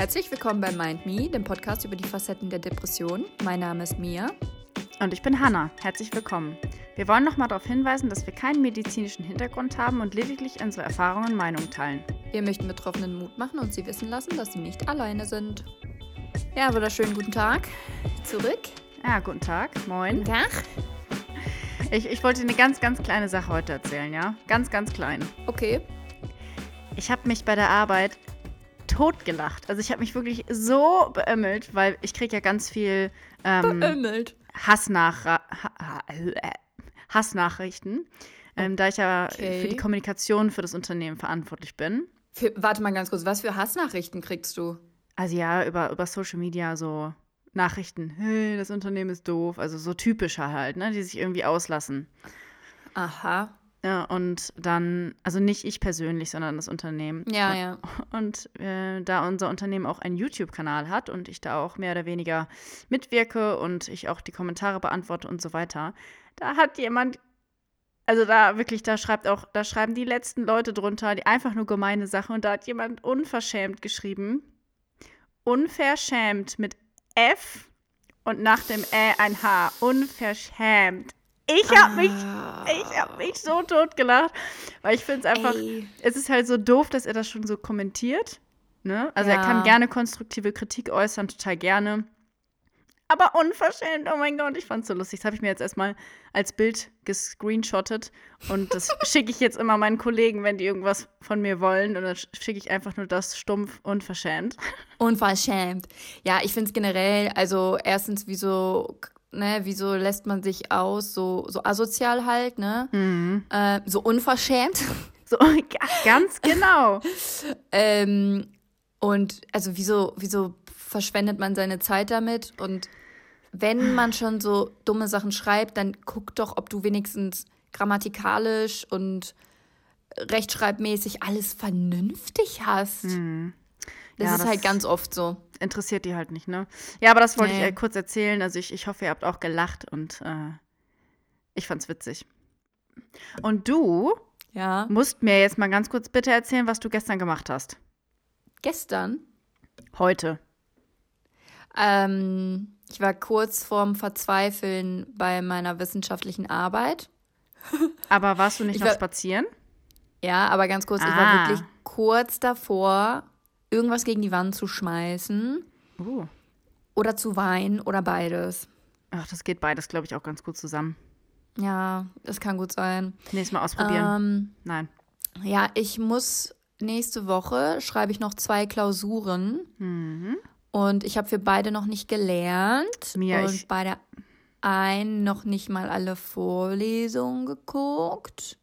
Herzlich willkommen bei Mind Me, dem Podcast über die Facetten der Depression. Mein Name ist Mia. Und ich bin Hanna. Herzlich willkommen. Wir wollen nochmal darauf hinweisen, dass wir keinen medizinischen Hintergrund haben und lediglich unsere Erfahrungen und Meinungen teilen. Wir möchten Betroffenen Mut machen und sie wissen lassen, dass sie nicht alleine sind. Ja, wunderschönen guten Tag. Zurück. Ja, guten Tag. Moin. Guten Tag. Ich, ich wollte eine ganz, ganz kleine Sache heute erzählen, ja? Ganz, ganz klein. Okay. Ich habe mich bei der Arbeit totgelacht. Also ich habe mich wirklich so beömmelt, weil ich kriege ja ganz viel ähm, Beömmelt. Äh, Hassnachrichten, ähm, da ich ja Okay. für die Kommunikation für das Unternehmen verantwortlich bin. Für, warte mal ganz kurz, was für Hassnachrichten kriegst du? Also ja, über, über Social Media so Nachrichten, hey, das Unternehmen ist doof, also so typischer halt, ne, die sich irgendwie auslassen. Aha. Ja, und dann, also nicht ich persönlich, sondern das Unternehmen. Ja, ja. Und äh, da unser Unternehmen auch einen YouTube-Kanal hat und ich da auch mehr oder weniger mitwirke und ich auch die Kommentare beantworte und so weiter, da hat jemand, also da wirklich, da schreibt auch, da schreiben die letzten Leute drunter, die einfach nur gemeine Sachen und da hat jemand unverschämt geschrieben, unverschämt mit F und nach dem Ä ein H, unverschämt. Ich hab mich, ich hab mich so tot gelacht, weil ich finde es einfach, Ey. es ist halt so doof, dass er das schon so kommentiert. Ne? Also Ja. er kann gerne konstruktive Kritik äußern, total gerne. Aber unverschämt, oh mein Gott, ich fand's so lustig. Das habe ich mir jetzt erstmal als Bild gescreenshottet und das schicke ich jetzt immer meinen Kollegen, wenn die irgendwas von mir wollen. Und dann schicke ich einfach nur das stumpf unverschämt. Unverschämt. Ja, ich finde es generell, also erstens, wieso, ne, wieso lässt man sich aus, so, so asozial halt, ne? Äh, so unverschämt. So, ganz genau. ähm, und also wieso, wieso verschwendet man seine Zeit damit? Und wenn man schon so dumme Sachen schreibt, dann guck doch, ob du wenigstens grammatikalisch und rechtschreibmäßig alles vernünftig hast. Das Ja, ist das- halt ganz oft so. Interessiert die halt nicht, ne? Ja, aber das wollte ich Nee. äh, kurz erzählen. Also ich, ich hoffe, ihr habt auch gelacht und äh, ich fand's witzig. Und du Ja. musst mir jetzt mal ganz kurz bitte erzählen, was du gestern gemacht hast. Gestern Heute. Ähm, ich war kurz vorm Verzweifeln bei meiner wissenschaftlichen Arbeit. Aber warst du nicht Ich noch spazieren? Ja, aber ganz kurz, ich Ah. war wirklich kurz davor, irgendwas gegen die Wand zu schmeißen Uh. oder zu weinen oder beides. Ach, das geht beides, glaube ich, auch ganz gut zusammen. Ja, das kann gut sein. Nächstes Mal ausprobieren. Ähm, Nein. ja, ich muss nächste Woche schreibe ich noch zwei Klausuren Mhm. und ich habe für beide noch nicht gelernt Mia, und ich- bei der einen noch nicht mal alle Vorlesungen geguckt.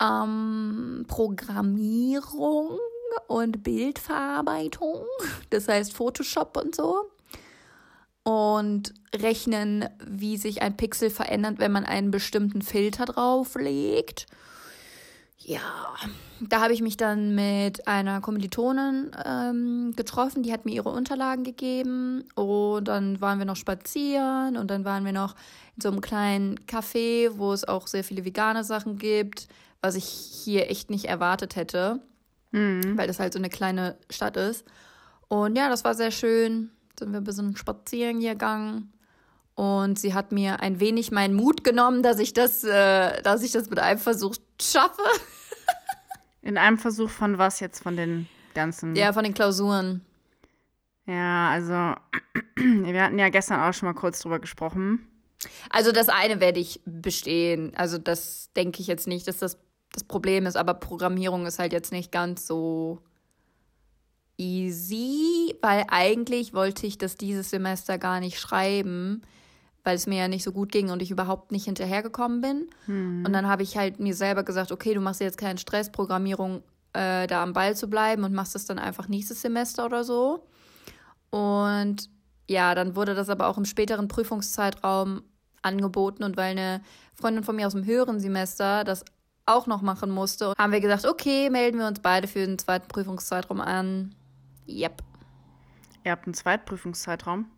Ähm, Programmierung und Bildverarbeitung, das heißt Photoshop und so. Und rechnen, wie sich ein Pixel verändert, wenn man einen bestimmten Filter drauflegt. Ja, da habe ich mich dann mit einer Kommilitonin ähm, getroffen, die hat mir ihre Unterlagen gegeben und dann waren wir noch spazieren und dann waren wir noch in so einem kleinen Café, wo es auch sehr viele vegane Sachen gibt, was ich hier echt nicht erwartet hätte, weil das halt so eine kleine Stadt ist. Und ja, das war sehr schön. Sind wir ein bisschen spazieren gegangen. Und sie hat mir ein wenig meinen Mut genommen, dass ich das, äh, dass ich das mit einem Versuch schaffe. In einem Versuch von was jetzt? Von den ganzen. Ja, von den Klausuren. Ja, also, wir hatten ja gestern auch schon mal kurz drüber gesprochen. Also das eine werde ich bestehen. Also das denke ich jetzt nicht, dass das das Problem ist, aber Programmierung ist halt jetzt nicht ganz so easy, weil eigentlich wollte ich das dieses Semester gar nicht schreiben, weil es mir ja nicht so gut ging und ich überhaupt nicht hinterhergekommen bin. Und dann habe ich halt mir selber gesagt, okay, du machst jetzt keinen Stress, Programmierung äh, da am Ball zu bleiben und machst das dann einfach nächstes Semester oder so. Und ja, dann wurde das aber auch im späteren Prüfungszeitraum angeboten und weil eine Freundin von mir aus dem höheren Semester das auch noch machen musste, haben wir gesagt, okay, melden wir uns beide für den zweiten Prüfungszeitraum an. Yep. Ihr habt einen Zweitprüfungszeitraum.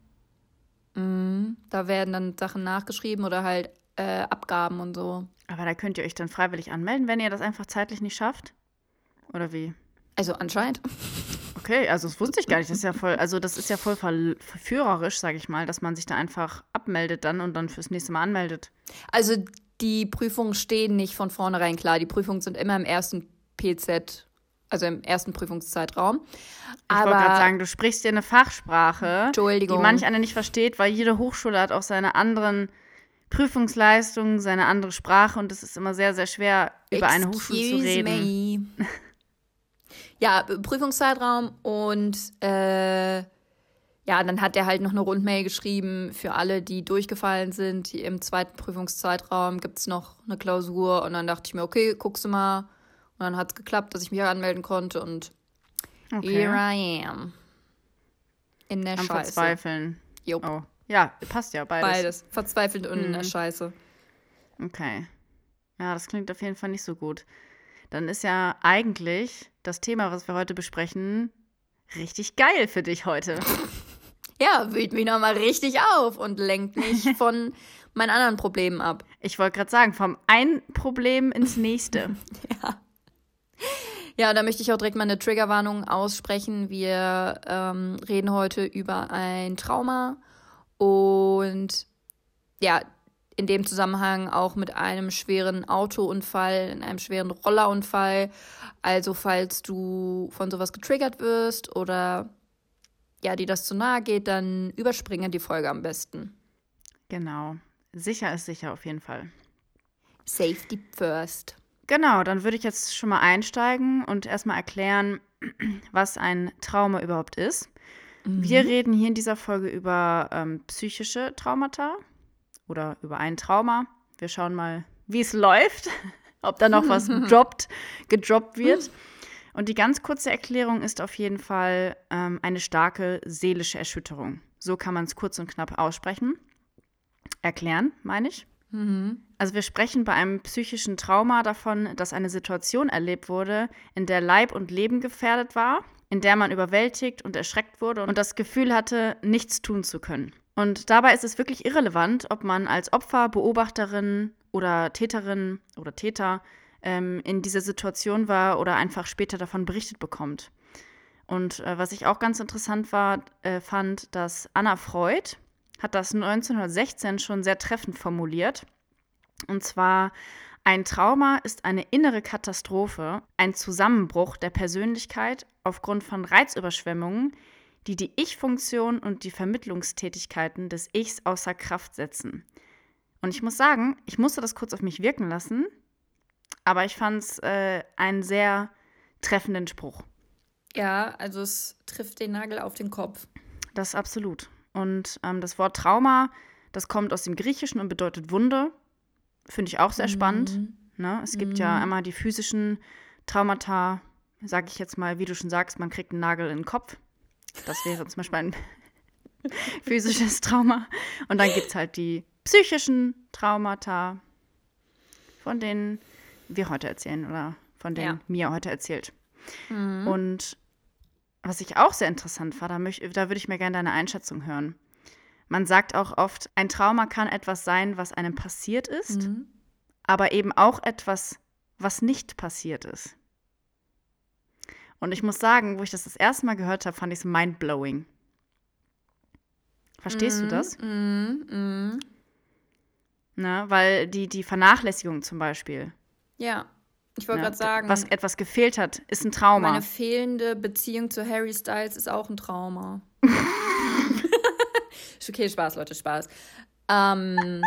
Da werden dann Sachen nachgeschrieben oder halt äh, Abgaben und so. Aber da könnt ihr euch dann freiwillig anmelden, wenn ihr das einfach zeitlich nicht schafft? Oder wie? Also anscheinend. Okay. Also das wusste ich gar nicht. Das ist ja voll, also das ist ja voll ver verführerisch, sage ich mal, dass man sich da einfach abmeldet dann und dann fürs nächste Mal anmeldet. Also die Prüfungen stehen nicht von vornherein klar. Die Prüfungen sind immer im ersten PZ, also im ersten Prüfungszeitraum. Ich wollte gerade sagen, du sprichst dir eine Fachsprache, die manch einer nicht versteht, weil jede Hochschule hat auch seine anderen Prüfungsleistungen, seine andere Sprache und es ist immer sehr, sehr schwer, über eine Hochschule zu reden. Me. ja, Prüfungszeitraum und äh, ja, dann hat er halt noch eine Rundmail geschrieben für alle, die durchgefallen sind. Im zweiten Prüfungszeitraum gibt es noch eine Klausur und dann dachte ich mir, okay, guckst du mal. Und dann hat es geklappt, dass ich mich anmelden konnte und okay. here I am. In der Am Scheiße. Verzweifeln. Jupp. Oh. Ja, passt ja, beides. Beides. Verzweifelt und in der Mhm. Scheiße. Okay. Ja, das klingt auf jeden Fall nicht so gut. Dann ist ja eigentlich das Thema, was wir heute besprechen, richtig geil für dich heute. Ja, wühlt mich nochmal richtig auf und lenkt mich von meinen anderen Problemen ab. Ich wollte gerade sagen, vom einen Problem ins nächste. Ja, da möchte ich auch direkt mal eine Triggerwarnung aussprechen. Wir ähm, reden heute über ein Trauma und ja, in dem Zusammenhang auch mit einem schweren Autounfall, in einem schweren Rollerunfall. Also falls du von sowas getriggert wirst oder ja, dir das zu nahe geht, dann überspringe die Folge am besten. Genau. Sicher ist sicher auf jeden Fall. Safety first. Genau, dann würde ich jetzt schon mal einsteigen und erstmal erklären, was ein Trauma überhaupt ist. Wir reden hier in dieser Folge über ähm, psychische Traumata oder über ein Trauma. Wir schauen mal, wie es läuft, ob da noch was droppt, gedroppt wird. Und die ganz kurze Erklärung ist auf jeden Fall ähm, eine starke seelische Erschütterung. So kann man es kurz und knapp aussprechen. Erklären, meine ich. Also wir sprechen bei einem psychischen Trauma davon, dass eine Situation erlebt wurde, in der Leib und Leben gefährdet war, in der man überwältigt und erschreckt wurde und das Gefühl hatte, nichts tun zu können. Und dabei ist es wirklich irrelevant, ob man als Opfer, Beobachterin oder Täterin oder Täter ähm, in dieser Situation war oder einfach später davon berichtet bekommt. Und äh, was ich auch ganz interessant war, äh, fand, dass Anna Freud hat das 1916 schon sehr treffend formuliert. Und zwar, ein Trauma ist eine innere Katastrophe, ein Zusammenbruch der Persönlichkeit aufgrund von Reizüberschwemmungen, die die Ich-Funktion und die Vermittlungstätigkeiten des Ichs außer Kraft setzen. Und ich muss sagen, ich musste das kurz auf mich wirken lassen, aber ich fand es äh, einen sehr treffenden Spruch. Ja, also es trifft den Nagel auf den Kopf. Das absolut. Und ähm, das Wort Trauma, das kommt aus dem Griechischen und bedeutet Wunde. Finde ich auch sehr spannend. Ne? Es gibt ja einmal die physischen Traumata, sage ich jetzt mal, wie du schon sagst, man kriegt einen Nagel in den Kopf. Das wäre zum Beispiel ein physisches Trauma. Und dann gibt es halt die psychischen Traumata, von denen wir heute erzählen oder von denen Ja. Mia heute erzählt. Und was ich auch sehr interessant fand, da, da würde ich mir gerne deine Einschätzung hören. Man sagt auch oft, ein Trauma kann etwas sein, was einem passiert ist, aber eben auch etwas, was nicht passiert ist. Und ich muss sagen, wo ich das das erste Mal gehört habe, fand ich es mindblowing. Verstehst du das? Mhm, mhm. Ne? Weil die, die Vernachlässigung zum Beispiel, Ja, ich wollte ne? gerade sagen, was etwas gefehlt hat, ist ein Trauma. meine fehlende Beziehung zu Harry Styles ist auch ein Trauma. Okay, Spaß, Leute, Spaß. Ähm,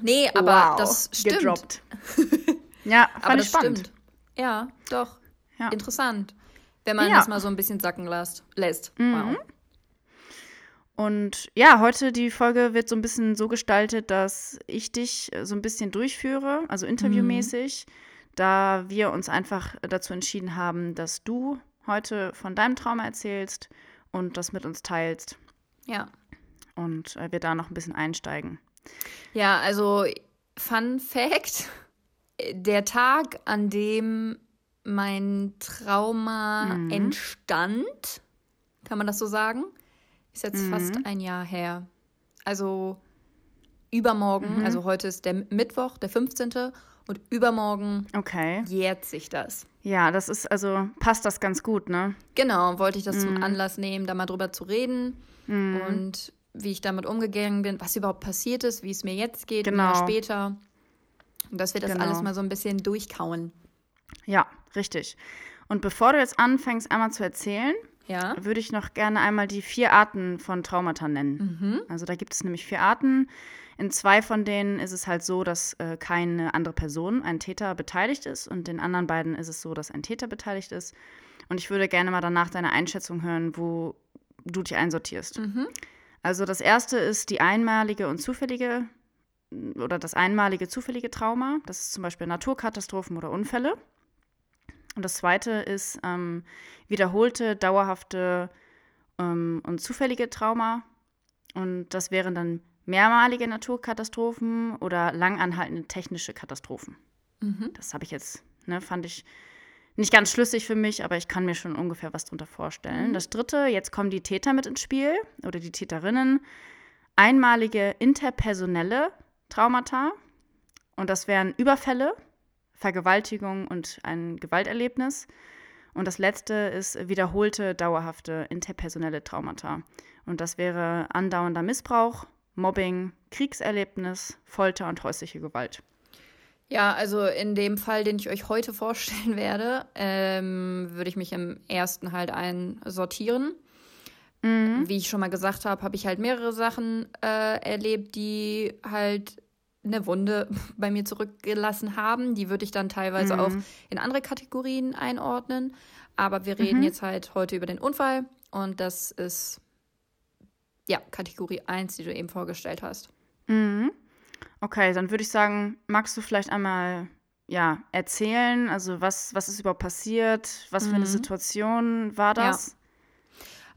nee, aber Wow, das stimmt. gedroppt. ja, fand Aber ich das spannend. stimmt. Ja, doch. Ja. Interessant. Wenn man Ja. das mal so ein bisschen sacken lässt. lässt. Mhm. Wow. Und ja, heute die Folge wird so ein bisschen so gestaltet, dass ich dich äh, so ein bisschen durchführe, also interviewmäßig, da wir uns einfach dazu entschieden haben, dass du heute von deinem Trauma erzählst und das mit uns teilst Ja. und äh, wir da noch ein bisschen einsteigen. Ja, also Fun Fact: Der Tag, an dem mein Trauma Mhm. entstand, kann man das so sagen, ist jetzt Mhm. fast ein Jahr her. Also übermorgen, Mhm. also heute ist der Mittwoch, der 15. und übermorgen Okay. jährt sich das. Ja, das ist, also passt das ganz gut, ne? Genau, wollte ich das zum Anlass nehmen, da mal drüber zu reden Mhm. und wie ich damit umgegangen bin, was überhaupt passiert ist, wie es mir jetzt geht, ein Genau. Jahr später. Und dass wir das Genau. alles mal so ein bisschen durchkauen. Ja, richtig. Und bevor du jetzt anfängst, einmal zu erzählen, Ja. würde ich noch gerne einmal die vier Arten von Traumata nennen. Mhm. Also da gibt es nämlich vier Arten. In zwei von denen ist es halt so, dass äh, keine andere Person, ein Täter, beteiligt ist. Und in anderen beiden ist es so, dass ein Täter beteiligt ist. Und ich würde gerne mal danach deine Einschätzung hören, wo du dich einsortierst. Mhm. Also das erste ist die einmalige und zufällige oder das einmalige zufällige Trauma. Das ist zum Beispiel Naturkatastrophen oder Unfälle. Und das zweite ist ähm, wiederholte, dauerhafte ähm, und zufällige Trauma. Und das wären dann mehrmalige Naturkatastrophen oder langanhaltende technische Katastrophen. Mhm. Das habe ich jetzt, ne, fand ich nicht ganz schlüssig für mich, aber ich kann mir schon ungefähr was drunter vorstellen. Das dritte, jetzt kommen die Täter mit ins Spiel oder die Täterinnen. Einmalige interpersonelle Traumata. Und das wären Überfälle, Vergewaltigung und ein Gewalterlebnis. Und das letzte ist wiederholte, dauerhafte interpersonelle Traumata. Und das wäre andauernder Missbrauch, Mobbing, Kriegserlebnis, Folter und häusliche Gewalt. Ja, also in dem Fall, den ich euch heute vorstellen werde, ähm, würde ich mich im ersten halt einsortieren. Wie ich schon mal gesagt habe, habe ich halt mehrere Sachen äh, erlebt, die halt eine Wunde bei mir zurückgelassen haben. Die würde ich dann teilweise auch in andere Kategorien einordnen. Aber wir reden jetzt halt heute über den Unfall und das ist ja Kategorie 1, die du eben vorgestellt hast. Mhm. Okay, dann würde ich sagen, magst du vielleicht einmal ja, erzählen, also was, was ist überhaupt passiert, was für eine Situation war das?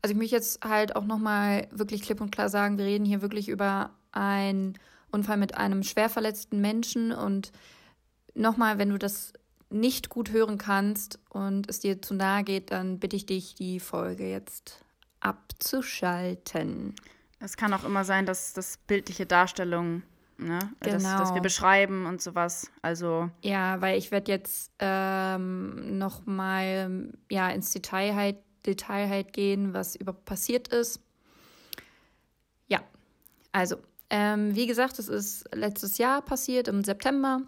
Also ich möchte jetzt halt auch nochmal wirklich klipp und klar sagen, wir reden hier wirklich über einen Unfall mit einem schwer verletzten Menschen und nochmal, wenn du das nicht gut hören kannst und es dir zu nahe geht, dann bitte ich dich, die Folge jetzt abzuschalten. Es kann auch immer sein, dass das bildliche Darstellung, ne, dass, dass wir Genau. beschreiben und sowas. Also, Ja, weil ich werde jetzt ähm, nochmal ja, ins Detail halt, Detail halt gehen, was überhaupt passiert ist. Ja, also, ähm, wie gesagt, es ist letztes Jahr passiert, im September.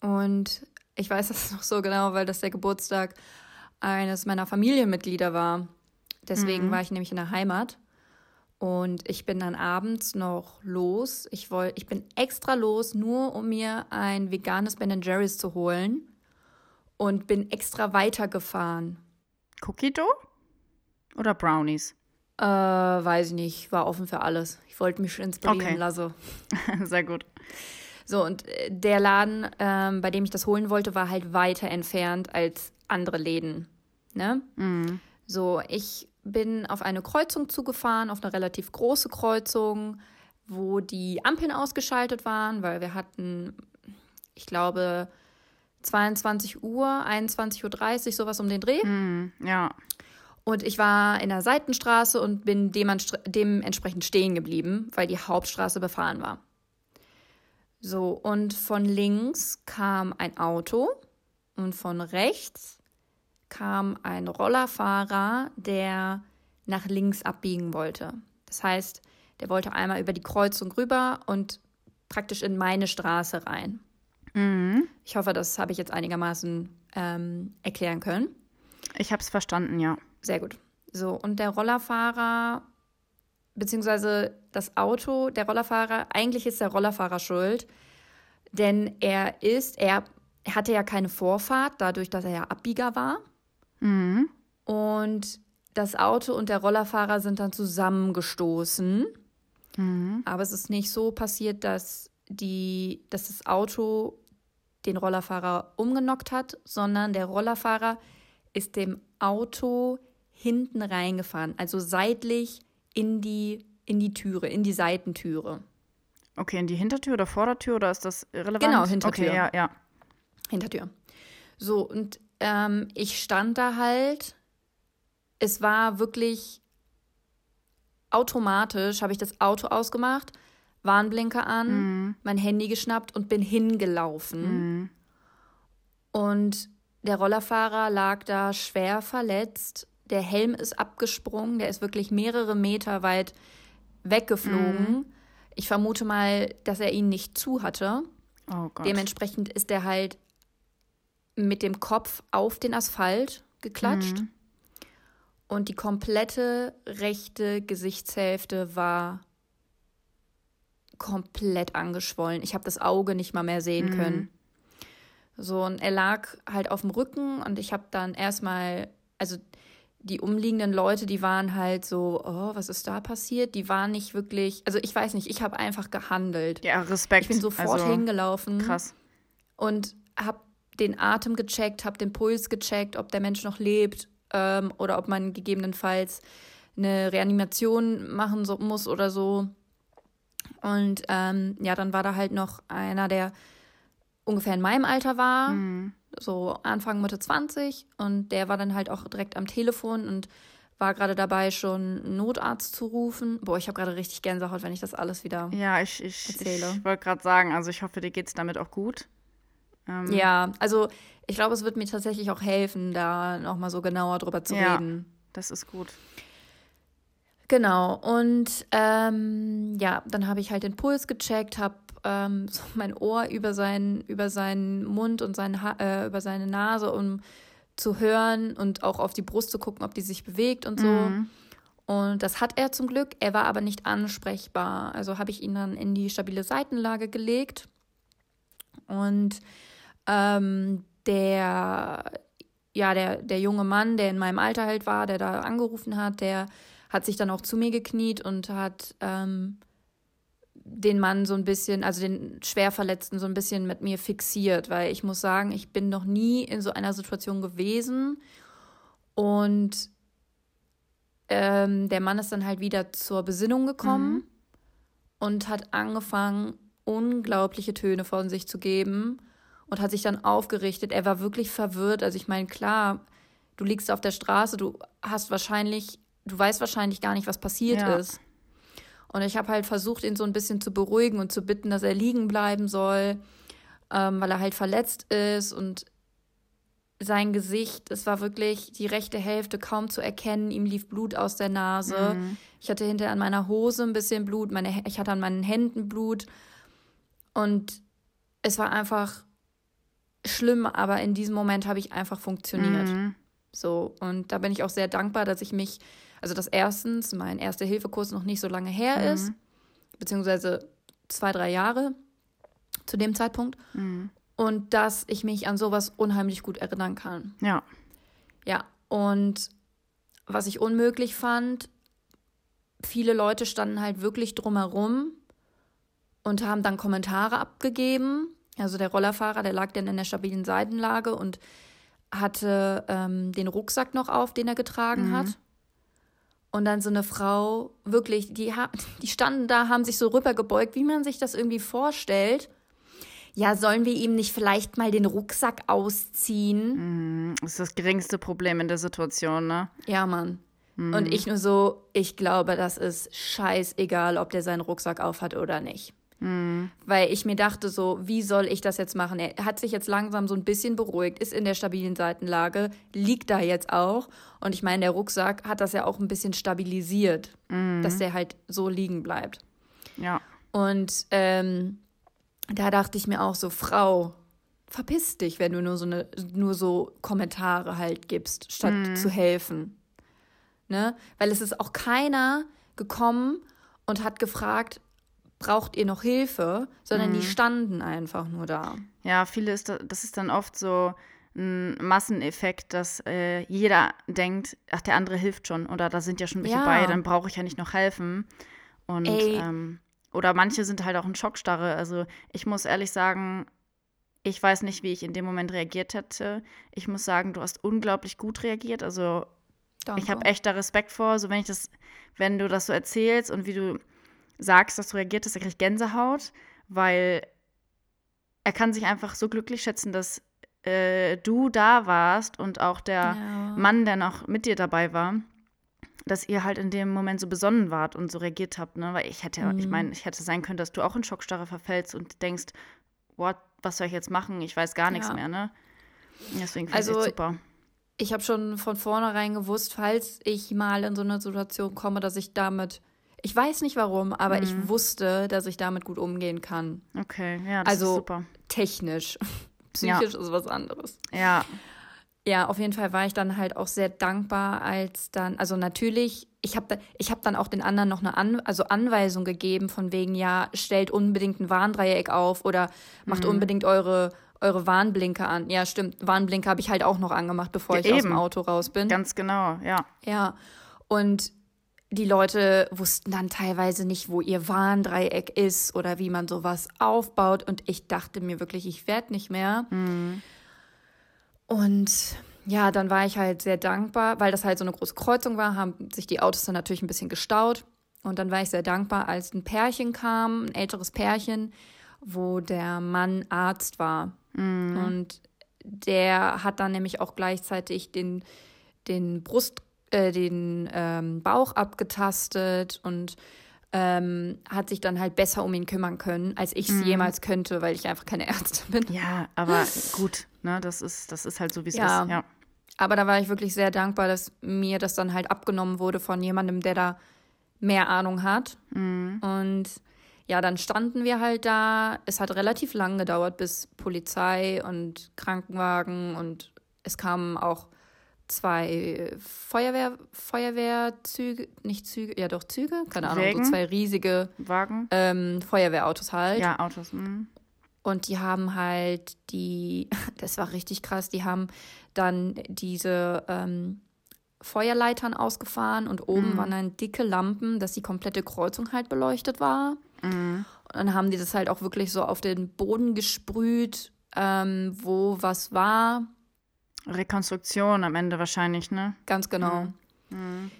Und ich weiß das noch so genau, weil das der Geburtstag eines meiner Familienmitglieder war. Deswegen war ich nämlich in der Heimat. Und ich bin dann abends noch los. Ich, woll, ich bin extra los, nur um mir ein veganes Ben Jerry's zu holen. Und bin extra weitergefahren. Coquito oder Brownies? Äh, weiß ich nicht, war offen für alles. Ich wollte mich inspirieren Okay. lassen. Sehr gut. So, und äh, der Laden, ähm, bei dem ich das holen wollte, war halt weiter entfernt als andere Läden. Ne? So, ich bin auf eine Kreuzung zugefahren, auf eine relativ große Kreuzung, wo die Ampeln ausgeschaltet waren, weil wir hatten, ich glaube, 22 Uhr, 21.30 Uhr, sowas um den Dreh. Hm, ja. Und ich war in der Seitenstraße und bin dementsprechend stehen geblieben, weil die Hauptstraße befahren war. So, und von links kam ein Auto und von rechts kam ein Rollerfahrer, der nach links abbiegen wollte. Das heißt, der wollte einmal über die Kreuzung rüber und praktisch in meine Straße rein. Mhm. Ich hoffe, das habe ich jetzt einigermaßen ähm, erklären können. Ich habe es verstanden, ja. Sehr gut. So, und der Rollerfahrer, beziehungsweise das Auto, der Rollerfahrer, eigentlich ist der Rollerfahrer schuld, denn er ist, er hatte ja keine Vorfahrt, dadurch, dass er ja Abbieger war. Mhm. Und das Auto und der Rollerfahrer sind dann zusammengestoßen. Mhm. Aber es ist nicht so passiert, dass, die, dass das Auto den Rollerfahrer umgenockt hat, sondern der Rollerfahrer ist dem Auto hinten reingefahren, also seitlich in die, in die Türe, in die Seitentüre. Okay, in die Hintertür oder Vordertür oder ist das relevant? Genau, Hintertür. Okay, ja, ja. Hintertür. So, und ähm, ich stand da halt. Es war wirklich automatisch, habe ich das Auto ausgemacht, Warnblinker an, Mhm. mein Handy geschnappt und bin hingelaufen. Mhm. Und der Rollerfahrer lag da schwer verletzt. Der Helm ist abgesprungen, der ist wirklich mehrere Meter weit weggeflogen. Mhm. Ich vermute mal, dass er ihn nicht zu hatte. Oh. Dementsprechend ist er halt mit dem Kopf auf den Asphalt geklatscht. Mhm. Und die komplette rechte Gesichtshälfte war komplett angeschwollen. Ich habe das Auge nicht mal mehr sehen mhm. können. So, und er lag halt auf dem Rücken und ich habe dann erstmal, also die umliegenden Leute, die waren halt so, oh, was ist da passiert? Die waren nicht wirklich, also ich weiß nicht, ich habe einfach gehandelt. Ja, Respekt. Ich bin sofort also, hingelaufen. Krass. Und habe den Atem gecheckt, habe den Puls gecheckt, ob der Mensch noch lebt ähm, oder ob man gegebenenfalls eine Reanimation machen so, muss oder so. Und ähm, ja, dann war da halt noch einer, der ungefähr in meinem Alter war, mhm. so Anfang, Mitte 20. Und der war dann halt auch direkt am Telefon und war gerade dabei, schon einen Notarzt zu rufen. Boah, ich habe gerade richtig Gänsehaut, wenn ich das alles wieder ja, ich, ich, erzähle. Ich wollte gerade sagen, also ich hoffe, dir geht es damit auch gut. Ähm, ja, also ich glaube, es wird mir tatsächlich auch helfen, da nochmal so genauer drüber zu ja, reden. Das ist gut. Genau, und ähm, ja, dann habe ich halt den Puls gecheckt, habe ähm, so mein Ohr über seinen, über seinen Mund und seinen äh, über seine Nase, um zu hören und auch auf die Brust zu gucken, ob die sich bewegt und so. Mhm. Und das hat er zum Glück. Er war aber nicht ansprechbar. Also habe ich ihn dann in die stabile Seitenlage gelegt. Und ähm, der, ja, der, der junge Mann, der in meinem Alter halt war, der da angerufen hat, der hat sich dann auch zu mir gekniet und hat ähm, den Mann so ein bisschen, also den Schwerverletzten so ein bisschen mit mir fixiert, weil ich muss sagen, ich bin noch nie in so einer Situation gewesen und ähm, der Mann ist dann halt wieder zur Besinnung gekommen mhm. und hat angefangen, unglaubliche Töne von sich zu geben und hat sich dann aufgerichtet. Er war wirklich verwirrt. Also ich meine, klar, du liegst auf der Straße, du hast wahrscheinlich, du weißt wahrscheinlich gar nicht, was passiert ja. ist. Und ich habe halt versucht, ihn so ein bisschen zu beruhigen und zu bitten, dass er liegen bleiben soll, ähm, weil er halt verletzt ist und sein Gesicht, es war wirklich die rechte Hälfte kaum zu erkennen. Ihm lief Blut aus der Nase. Mhm. Ich hatte hinter an meiner Hose ein bisschen Blut, meine, ich hatte an meinen Händen Blut. Und es war einfach schlimm, aber in diesem Moment habe ich einfach funktioniert. Mhm. So, und da bin ich auch sehr dankbar, dass ich mich, also dass erstens mein Erste-Hilfe-Kurs noch nicht so lange her mhm. ist, beziehungsweise zwei, drei Jahre zu dem Zeitpunkt. Mhm. Und dass ich mich an sowas unheimlich gut erinnern kann. Ja. Ja, und was ich unmöglich fand, viele Leute standen halt wirklich drumherum und haben dann Kommentare abgegeben also der Rollerfahrer, der lag dann in der stabilen Seitenlage und hatte ähm, den Rucksack noch auf, den er getragen mhm. hat. Und dann so eine Frau, wirklich, die, die standen da, haben sich so rübergebeugt, wie man sich das irgendwie vorstellt. Ja, sollen wir ihm nicht vielleicht mal den Rucksack ausziehen? Mhm. Das ist das geringste Problem in der Situation, ne? Ja, Mann. Mhm. Und ich nur so, ich glaube, das ist scheißegal, ob der seinen Rucksack aufhat oder nicht. Mhm. Weil ich mir dachte so, wie soll ich das jetzt machen? Er hat sich jetzt langsam so ein bisschen beruhigt, ist in der stabilen Seitenlage, liegt da jetzt auch. Und ich meine, der Rucksack hat das ja auch ein bisschen stabilisiert, mhm. dass der halt so liegen bleibt. Ja. Und ähm, da dachte ich mir auch so, Frau, verpiss dich, wenn du nur so eine, nur so Kommentare halt gibst, statt mhm. zu helfen. Ne? Weil es ist auch keiner gekommen und hat gefragt, braucht ihr noch Hilfe, sondern mhm. die standen einfach nur da. Ja, viele ist das, das ist dann oft so ein Masseneffekt, dass äh, jeder denkt, ach, der andere hilft schon oder da sind ja schon welche ja. bei, dann brauche ich ja nicht noch helfen. Und ähm, oder manche sind halt auch in Schockstarre. Also ich muss ehrlich sagen, ich weiß nicht, wie ich in dem Moment reagiert hätte. Ich muss sagen, du hast unglaublich gut reagiert. Also Danke. ich habe echt da Respekt vor. So wenn ich das, wenn du das so erzählst und wie du sagst, dass du reagiert hast, er kriegt Gänsehaut, weil er kann sich einfach so glücklich schätzen, dass äh, du da warst und auch der ja. Mann, der noch mit dir dabei war, dass ihr halt in dem Moment so besonnen wart und so reagiert habt, ne? Weil ich hätte, mhm. ich meine, ich hätte sein können, dass du auch in Schockstarre verfällst und denkst, what, was soll ich jetzt machen? Ich weiß gar nichts ja. mehr, ne? Deswegen finde Also, ich super. Ich habe schon von vornherein gewusst, falls ich mal in so eine Situation komme, dass ich damit, ich weiß nicht warum, aber Mhm. ich wusste, dass ich damit gut umgehen kann. Okay, ja, das Also ist super. technisch. Psychisch ist was anderes. Ja, Ja, auf jeden Fall war ich dann halt auch sehr dankbar, als dann, also natürlich, ich habe ich hab dann auch den anderen noch eine An also Anweisung gegeben, von wegen, ja, stellt unbedingt ein Warndreieck auf oder macht unbedingt eure, eure Warnblinker an. Ja, stimmt, Warnblinker habe ich halt auch noch angemacht, bevor Ja, ich aus dem eben. Auto raus bin. ganz genau, ja. Ja, und die Leute wussten dann teilweise nicht, wo ihr Warndreieck ist oder wie man sowas aufbaut. Und ich dachte mir wirklich, ich werde nicht mehr. Und ja, dann war ich halt sehr dankbar, weil das halt so eine große Kreuzung war, haben sich die Autos dann natürlich ein bisschen gestaut. Und dann war ich sehr dankbar, als ein Pärchen kam, ein älteres Pärchen, wo der Mann Arzt war. Und der hat dann nämlich auch gleichzeitig den, den Brust, äh, den ähm, Bauch abgetastet und ähm, hat sich dann halt besser um ihn kümmern können, als ich es jemals könnte, weil ich einfach keine Ärztin bin. Ja, aber gut, ne, das ist, das ist halt so, wie es Ja. ist. Ja. Aber da war ich wirklich sehr dankbar, dass mir das dann halt abgenommen wurde von jemandem, der da mehr Ahnung hat. Und ja, dann standen wir halt da. Es hat relativ lang gedauert, bis Polizei und Krankenwagen und es kamen auch zwei Feuerwehr, Feuerwehrzüge, nicht Züge, ja doch Züge, keine Ahnung, Wägen? so zwei riesige Wagen? ähm, Feuerwehrautos halt. Ja, Autos. mhm. Und die haben halt die, das war richtig krass, die haben dann diese ähm, Feuerleitern ausgefahren und oben waren dann dicke Lampen, dass die komplette Kreuzung halt beleuchtet war. Und dann haben die das halt auch wirklich so auf den Boden gesprüht, ähm, wo was war. Rekonstruktion am Ende wahrscheinlich, ne? Ganz genau.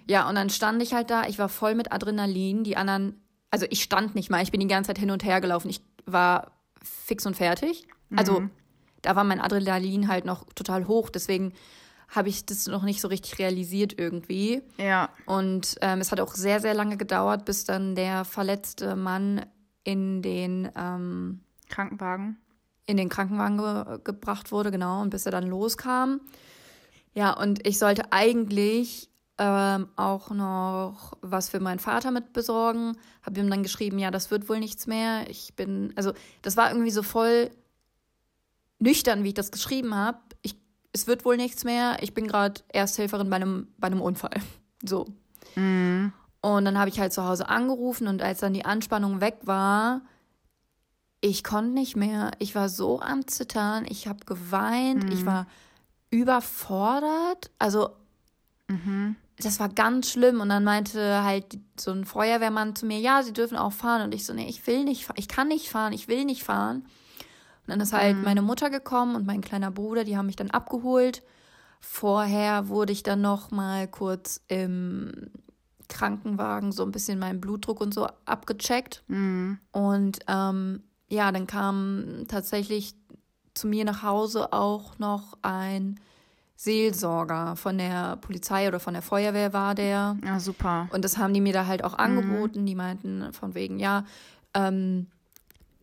Ja, und dann stand ich halt da, ich war voll mit Adrenalin. Die anderen, also ich stand nicht mal, ich bin die ganze Zeit hin und her gelaufen. Ich war fix und fertig. Also da war mein Adrenalin halt noch total hoch, deswegen habe ich das noch nicht so richtig realisiert irgendwie. Ja. Und ähm, es hat auch sehr, sehr lange gedauert, bis dann der verletzte Mann in den, ähm, Krankenwagen. In den Krankenwagen ge gebracht wurde, genau, und bis er dann loskam. Ja, und ich sollte eigentlich ähm, auch noch was für meinen Vater mit besorgen. Habe ihm dann geschrieben, ja, das wird wohl nichts mehr. Ich bin, also das war irgendwie so voll nüchtern, wie ich das geschrieben habe. Ich, es wird wohl nichts mehr. Ich bin gerade Ersthelferin bei einem, bei einem Unfall. So. Mhm. Und dann habe ich halt zu Hause angerufen und als dann die Anspannung weg war, ich konnte nicht mehr. Ich war so am Zittern, ich habe geweint, ich war überfordert. Also, das war ganz schlimm. Und dann meinte halt so ein Feuerwehrmann zu mir, ja, sie dürfen auch fahren. Und ich so, nee, ich will nicht fahren, ich kann nicht fahren, ich will nicht fahren. Und dann ist halt meine Mutter gekommen und mein kleiner Bruder, die haben mich dann abgeholt. Vorher wurde ich dann noch mal kurz im Krankenwagen so ein bisschen meinen Blutdruck und so abgecheckt. Und ähm, ja, dann kam tatsächlich zu mir nach Hause auch noch ein Seelsorger von der Polizei oder von der Feuerwehr war der. Ja, super. Und das haben die mir da halt auch angeboten. Die meinten von wegen, ja, ähm,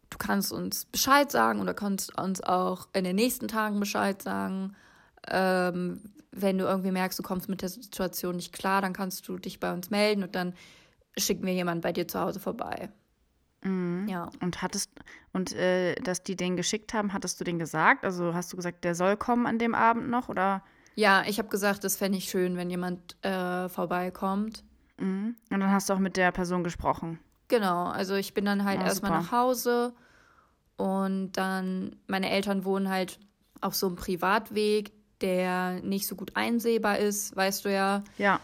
du kannst uns Bescheid sagen oder kannst uns auch in den nächsten Tagen Bescheid sagen. Ähm, wenn du irgendwie merkst, du kommst mit der Situation nicht klar, dann kannst du dich bei uns melden und dann schicken wir jemanden bei dir zu Hause vorbei. Ja. Und hattest, und äh, dass die den geschickt haben, hattest du den gesagt? Also hast du gesagt, der soll kommen an dem Abend noch? Oder? Ja, ich habe gesagt, das fände ich schön, wenn jemand äh, vorbeikommt. Mhm. Und dann hast du auch mit der Person gesprochen. Genau, also ich bin dann halt Ja, erstmal super. nach Hause und dann, meine Eltern wohnen halt auf so einem Privatweg, der nicht so gut einsehbar ist, weißt du ja, Ja.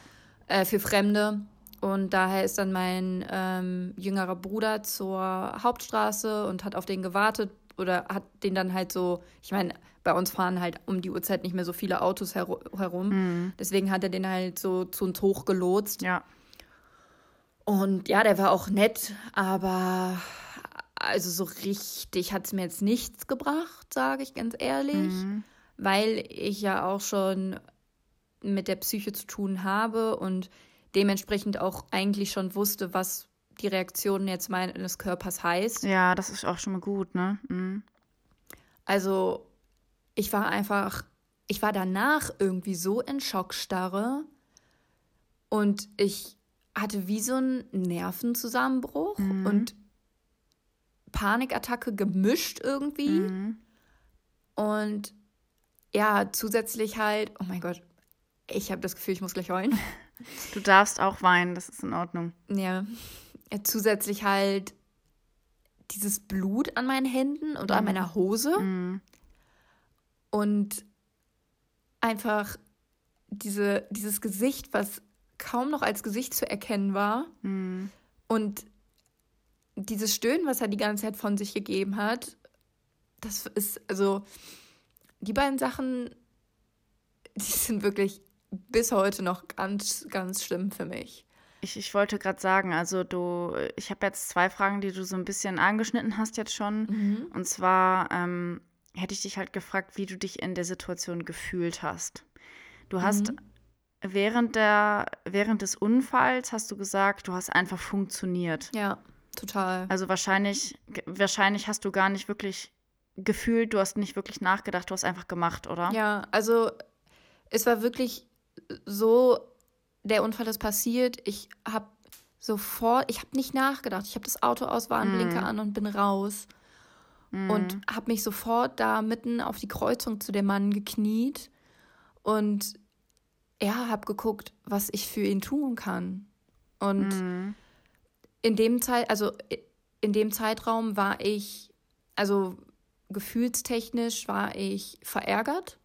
äh, für Fremde. Und daher ist dann mein ähm, jüngerer Bruder zur Hauptstraße und hat auf den gewartet oder hat den dann halt so, ich meine, bei uns fahren halt um die Uhrzeit nicht mehr so viele Autos heru herum. Deswegen hat er den halt so zu uns hochgelotst. Ja. Und ja, der war auch nett, aber also so richtig hat es mir jetzt nichts gebracht, sage ich ganz ehrlich, weil ich ja auch schon mit der Psyche zu tun habe und dementsprechend auch eigentlich schon wusste, was die Reaktion jetzt meines Körpers heißt. Ja, das ist auch schon mal gut, ne? Mhm. Also ich war einfach ich war danach irgendwie so in Schockstarre und ich hatte wie so einen Nervenzusammenbruch Mhm. und Panikattacke gemischt irgendwie. Mhm. Und ja, zusätzlich halt, oh mein Gott, ich habe das Gefühl, ich muss gleich heulen. Du darfst auch weinen, das ist in Ordnung. Ja, äh, zusätzlich halt dieses Blut an meinen Händen und an meiner Hose Mhm. und einfach diese, dieses Gesicht, was kaum noch als Gesicht zu erkennen war Mhm. und dieses Stöhnen, was er die ganze Zeit von sich gegeben hat, das ist, also, die beiden Sachen, die sind wirklich bis heute noch ganz, ganz schlimm für mich. Ich, ich wollte gerade sagen, also du, ich habe jetzt zwei Fragen, die du so ein bisschen angeschnitten hast jetzt schon. Mhm. Und zwar ähm, hätte ich dich halt gefragt, wie du dich in der Situation gefühlt hast. Du hast Mhm. während der, während des Unfalls hast du gesagt, du hast einfach funktioniert. Ja, total. Also wahrscheinlich, wahrscheinlich hast du gar nicht wirklich gefühlt, du hast nicht wirklich nachgedacht, du hast einfach gemacht, oder? Ja, also es war wirklich so, der Unfall ist passiert. Ich habe sofort, ich habe nicht nachgedacht. Ich habe das Auto aus, Warnblinker an und bin raus. Und habe mich sofort da mitten auf die Kreuzung zu dem Mann gekniet und ja, habe geguckt, was ich für ihn tun kann. Und Mhm. in dem Zeit, also in dem Zeitraum war ich, also gefühlstechnisch war ich verärgert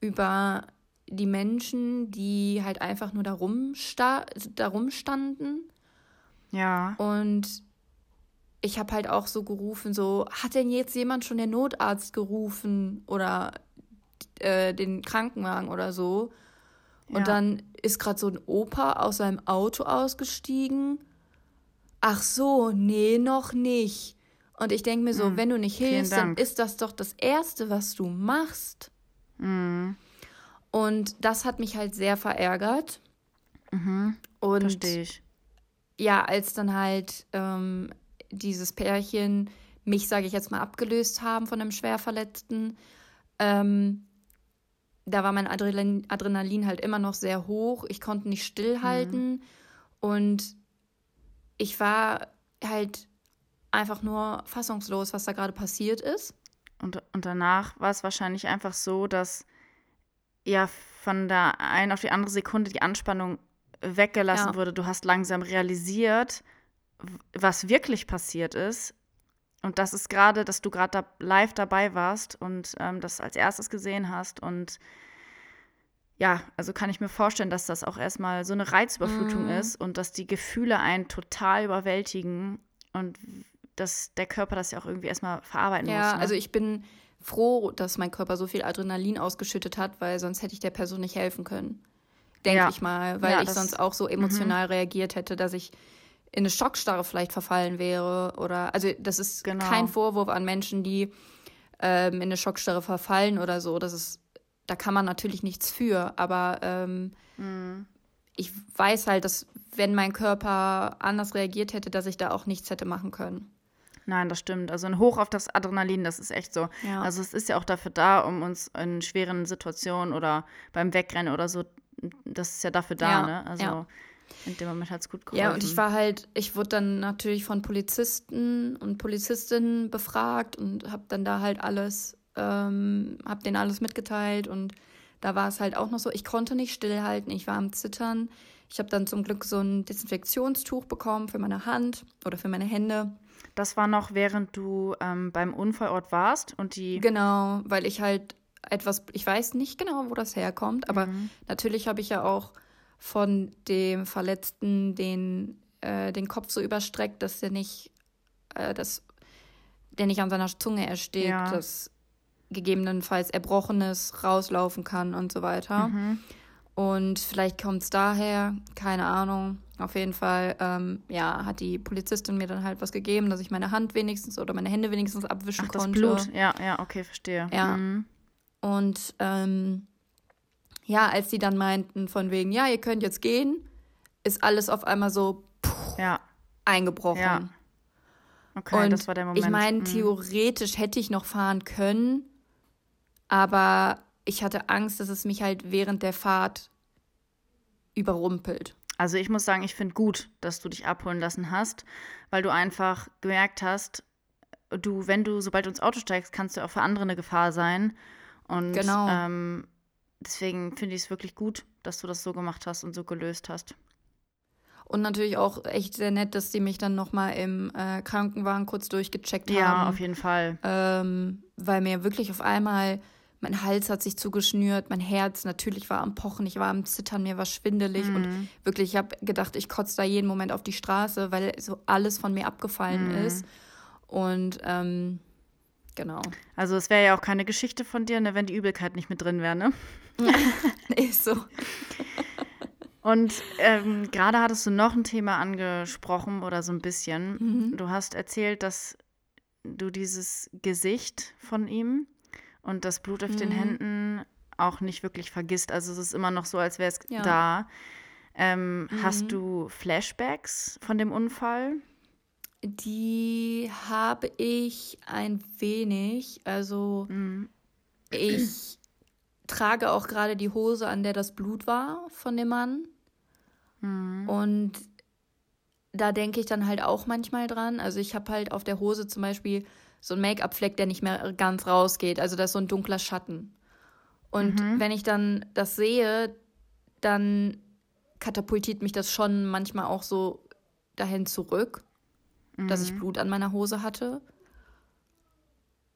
über die Menschen, die halt einfach nur darum, sta darum standen. Ja. Und ich habe halt auch so gerufen, so, hat denn jetzt jemand schon den Notarzt gerufen oder äh, den Krankenwagen oder so? Und Ja. dann ist gerade so ein Opa aus seinem Auto ausgestiegen. Ach so, nee, noch nicht. Und ich denke mir so, Hm, wenn du nicht hilfst, dann ist das doch das Erste, was du machst. Mhm. Und das hat mich halt sehr verärgert. Mhm. Und Verstehe ich. ja, als dann halt ähm, dieses Pärchen mich, sage ich jetzt mal, abgelöst haben von einem Schwerverletzten, ähm, da war mein Adrenalin, Adrenalin halt immer noch sehr hoch. Ich konnte nicht stillhalten und ich war halt einfach nur fassungslos, was da gerade passiert ist. Und, und danach war es wahrscheinlich einfach so, dass ja von der einen auf die andere Sekunde die Anspannung weggelassen Ja. wurde. Du hast langsam realisiert, was wirklich passiert ist. Und das ist gerade, dass du gerade da live dabei warst und ähm, das als erstes gesehen hast. Und ja, also kann ich mir vorstellen, dass das auch erstmal so eine Reizüberflutung Mhm. ist und dass die Gefühle einen total überwältigen und dass der Körper das ja auch irgendwie erstmal verarbeiten muss. Ja, Ne? also ich bin froh, dass mein Körper so viel Adrenalin ausgeschüttet hat, weil sonst hätte ich der Person nicht helfen können. Denke Ja. ich mal, weil Ja, ich sonst auch so emotional reagiert hätte, dass ich in eine Schockstarre vielleicht verfallen wäre. Oder also das ist Genau. kein Vorwurf an Menschen, die ähm, in eine Schockstarre verfallen oder so. Das ist, da kann man natürlich nichts für. Aber ähm, Mhm. ich weiß halt, dass wenn mein Körper anders reagiert hätte, dass ich da auch nichts hätte machen können. Nein, das stimmt. Also ein Hoch auf das Adrenalin, das ist echt so. Ja. Also es ist ja auch dafür da, um uns in schweren Situationen oder beim Wegrennen oder so, das ist ja dafür da, Ja, ne? Also ja. in dem Moment hat es gut geholfen. Ja, und ich war halt, ich wurde dann natürlich von Polizisten und Polizistinnen befragt und habe dann da halt alles, ähm, habe denen alles mitgeteilt und da war es halt auch noch so, ich konnte nicht stillhalten, ich war am Zittern. Ich habe dann zum Glück so ein Desinfektionstuch bekommen für meine Hand oder für meine Hände. Das war noch, während du ähm, beim Unfallort warst und die. Genau, weil ich halt etwas, ich weiß nicht genau, wo das herkommt, aber Mhm. natürlich habe ich ja auch von dem Verletzten den, äh, den Kopf so überstreckt, dass der nicht, äh, dass der nicht an seiner Zunge erstickt, Ja. dass gegebenenfalls Erbrochenes rauslaufen kann und so weiter. Mhm. Und vielleicht kommt es daher, keine Ahnung. Auf jeden Fall, ähm, ja, hat die Polizistin mir dann halt was gegeben, dass ich meine Hand wenigstens oder meine Hände wenigstens abwischen Ach, das konnte. Blut. Ja, ja, okay, verstehe. Ja. Mhm. Und ähm, ja, als die dann meinten, von wegen, ja, ihr könnt jetzt gehen, ist alles auf einmal so puh, Ja, eingebrochen. Ja, okay, Und das war der Moment. ich meine, Mhm. theoretisch hätte ich noch fahren können, aber ich hatte Angst, dass es mich halt während der Fahrt überrumpelt. Also ich muss sagen, ich finde gut, dass du dich abholen lassen hast, weil du einfach gemerkt hast, du, wenn du, sobald du ins Auto steigst, kannst du auch für andere eine Gefahr sein. Und Genau. ähm, deswegen finde ich es wirklich gut, dass du das so gemacht hast und so gelöst hast. Und natürlich auch echt sehr nett, dass die mich dann nochmal im äh, Krankenwagen kurz durchgecheckt haben. Ja, auf jeden Fall. ähm, weil mir wirklich auf einmal mein Hals hat sich zugeschnürt, mein Herz natürlich war am Pochen, ich war am Zittern, mir war schwindelig Mhm. und wirklich, ich habe gedacht, ich kotze da jeden Moment auf die Straße, weil so alles von mir abgefallen Mhm. ist. Und ähm, genau. Also es wäre ja auch keine Geschichte von dir, ne, wenn die Übelkeit nicht mit drin wäre, ne? Ist so. Und ähm, gerade hattest du noch ein Thema angesprochen oder so ein bisschen. Mhm. Du hast erzählt, dass du dieses Gesicht von ihm und das Blut auf den Mhm. Händen auch nicht wirklich vergisst. Also es ist immer noch so, als wäre es Ja. da. Ähm, Mhm. Hast du Flashbacks von dem Unfall? Die habe ich ein wenig. Also Mhm. ich trage auch gerade die Hose, an der das Blut war von dem Mann. Mhm. Und da denke ich dann halt auch manchmal dran. Also ich habe halt auf der Hose zum Beispiel so einen Make-up-Fleck, der nicht mehr ganz rausgeht. Also da ist so ein dunkler Schatten. Und Mhm. wenn ich dann das sehe, dann katapultiert mich das schon manchmal auch so dahin zurück, dass ich Mhm. Blut an meiner Hose hatte.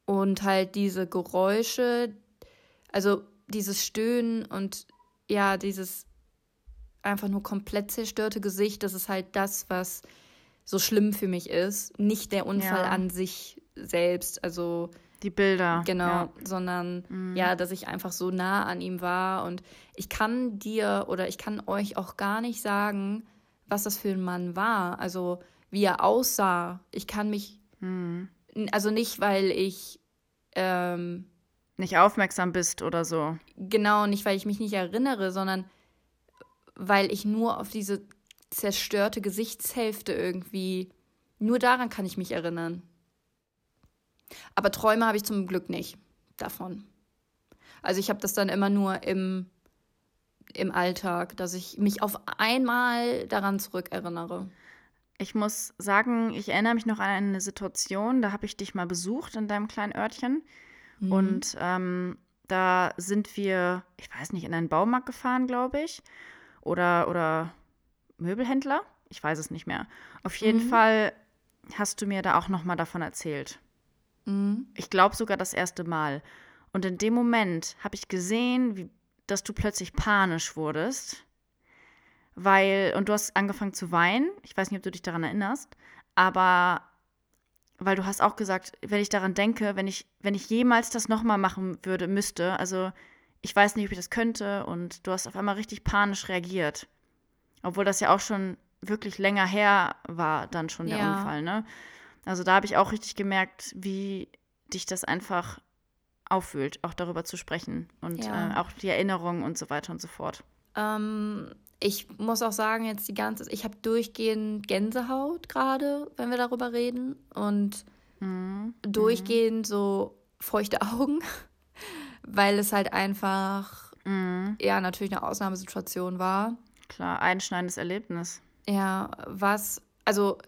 Und halt diese Geräusche, also dieses Stöhnen und ja, dieses einfach nur komplett zerstörte Gesicht, das ist halt das, was so schlimm für mich ist. Nicht der Unfall Ja. an sich selbst, also Die Bilder. genau, Ja. sondern Mhm. ja, dass ich einfach so nah an ihm war. Und ich kann dir oder ich kann euch auch gar nicht sagen, was das für ein Mann war. Also wie er aussah. Ich kann mich, Mhm. also nicht, weil ich ähm, Nicht aufmerksam bist oder so. Genau, nicht weil ich mich nicht erinnere, sondern weil ich nur auf diese zerstörte Gesichtshälfte irgendwie, nur daran kann ich mich erinnern. Aber Träume habe ich zum Glück nicht davon. Also ich habe das dann immer nur im, im Alltag, dass ich mich auf einmal daran zurückerinnere. Ich muss sagen, ich erinnere mich noch an eine Situation, da habe ich dich mal besucht in deinem kleinen Örtchen. Mhm. Und ähm, da sind wir, ich weiß nicht, in einen Baumarkt gefahren, glaube ich. Oder, oder Möbelhändler. Ich weiß es nicht mehr. Auf jeden Mhm. Fall hast du mir da auch noch mal davon erzählt. Mhm. Ich glaube sogar das erste Mal. Und in dem Moment habe ich gesehen, wie, dass du plötzlich panisch wurdest. Weil, und du hast angefangen zu weinen. Ich weiß nicht, ob du dich daran erinnerst. Aber weil du hast auch gesagt, wenn ich daran denke, wenn ich, wenn ich jemals das nochmal machen würde, müsste, also ich weiß nicht, ob ich das könnte. Und du hast auf einmal richtig panisch reagiert. Obwohl das ja auch schon wirklich länger her war, dann schon der Ja. Unfall, ne? Also da habe ich auch richtig gemerkt, wie dich das einfach auffühlt, auch darüber zu sprechen und Ja. äh, auch die Erinnerungen und so weiter und so fort. Ähm, ich muss auch sagen, jetzt die ganze, ich habe durchgehend Gänsehaut gerade, wenn wir darüber reden. Und Mhm. durchgehend so feuchte Augen, weil es halt einfach, Mhm. ja, natürlich eine Ausnahmesituation war. Klar, einschneidendes Erlebnis. Ja, was, also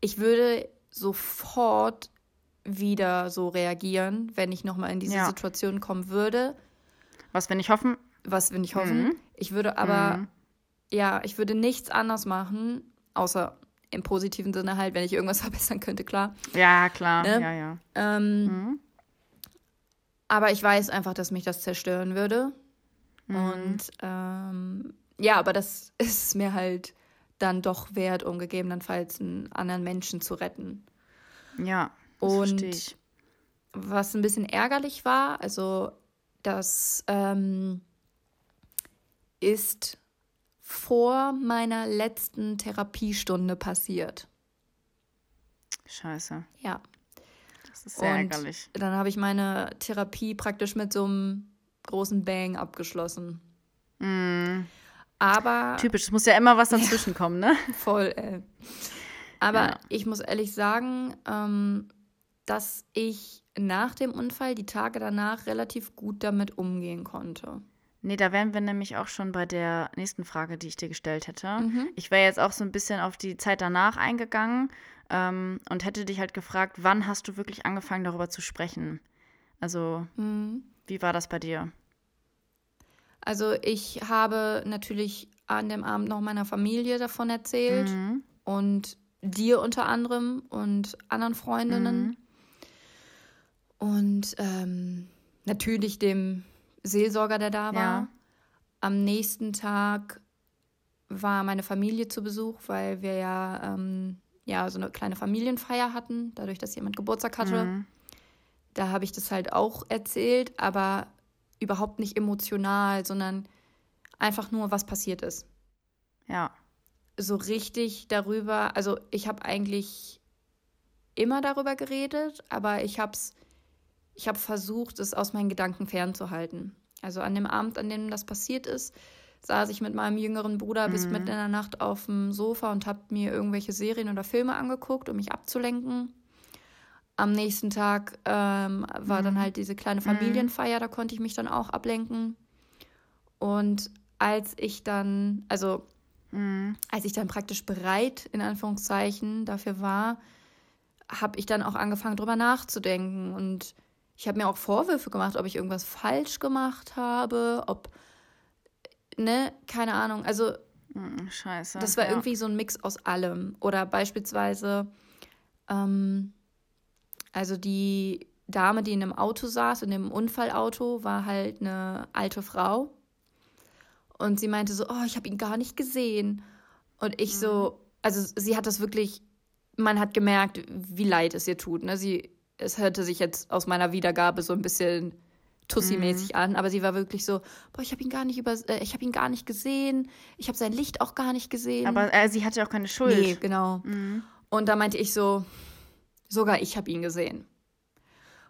ich würde sofort wieder so reagieren, wenn ich nochmal in diese Ja. Situation kommen würde, Was wir nicht hoffen. was wir nicht hoffen. Mhm. Ich würde aber, Mhm. ja, ich würde nichts anders machen, außer im positiven Sinne halt, wenn ich irgendwas verbessern könnte, klar. Ja, klar. Ne? Ja, ja. Ähm, Mhm. Aber ich weiß einfach, dass mich das zerstören würde. Mhm. Und ähm, ja, aber das ist mir halt dann doch wert, um gegebenenfalls einen anderen Menschen zu retten. Ja, Und was ein bisschen ärgerlich war, also das ähm, ist vor meiner letzten Therapiestunde passiert. Scheiße. Ja. Das ist sehr Und ärgerlich. dann habe ich meine Therapie praktisch mit so einem großen Bang abgeschlossen. Mhm. Aber Typisch, es muss ja immer was dazwischen kommen, ne? voll, ey. Aber Ja. ich muss ehrlich sagen, ähm, dass ich nach dem Unfall die Tage danach relativ gut damit umgehen konnte. Nee, da wären wir nämlich auch schon bei der nächsten Frage, die ich dir gestellt hätte. Mhm. Ich wäre jetzt auch so ein bisschen auf die Zeit danach eingegangen ähm, und hätte dich halt gefragt, wann hast du wirklich angefangen, darüber zu sprechen? Also, Mhm. wie war das bei dir? Also ich habe natürlich an dem Abend noch meiner Familie davon erzählt Mhm. und dir unter anderem und anderen Freundinnen. Mhm. Und ähm, natürlich dem Seelsorger, der da war. Ja. Am nächsten Tag war meine Familie zu Besuch, weil wir ja, ähm, ja so eine kleine Familienfeier hatten, dadurch, dass jemand Geburtstag hatte. Mhm. Da habe ich das halt auch erzählt, aber überhaupt nicht emotional, sondern einfach nur, was passiert ist. Ja. So richtig darüber, also ich habe eigentlich immer darüber geredet, aber ich habe es, ich habe versucht, es aus meinen Gedanken fernzuhalten. Also an dem Abend, an dem das passiert ist, saß ich mit meinem jüngeren Bruder bis Mhm. mitten in der Nacht auf dem Sofa und habe mir irgendwelche Serien oder Filme angeguckt, um mich abzulenken. Am nächsten Tag ähm, war dann Mhm. halt diese kleine Familienfeier, da konnte ich mich dann auch ablenken. Und als ich dann, also Mhm. als ich dann praktisch bereit, in Anführungszeichen, dafür war, habe ich dann auch angefangen, drüber nachzudenken. Und ich habe mir auch Vorwürfe gemacht, ob ich irgendwas falsch gemacht habe, ob, ne, keine Ahnung. Also Mhm, Scheiße. das war ja. irgendwie so ein Mix aus allem. Oder beispielsweise, ähm, also die Dame, die in einem Auto saß, in dem Unfallauto, war halt eine alte Frau. Und sie meinte so, oh, ich habe ihn gar nicht gesehen. Und ich so, also sie hat das wirklich, man hat gemerkt, wie leid es ihr tut. Ne? Sie, es hörte sich jetzt aus meiner Wiedergabe so ein bisschen Tussi-mäßig an, aber sie war wirklich so, boah, ich habe ihn gar nicht über, äh, ich habe ihn gar nicht gesehen, ich habe sein Licht auch gar nicht gesehen. Aber äh, sie hatte ja auch keine Schuld. Nee, genau. Mhm. Und da meinte ich so, sogar ich habe ihn gesehen.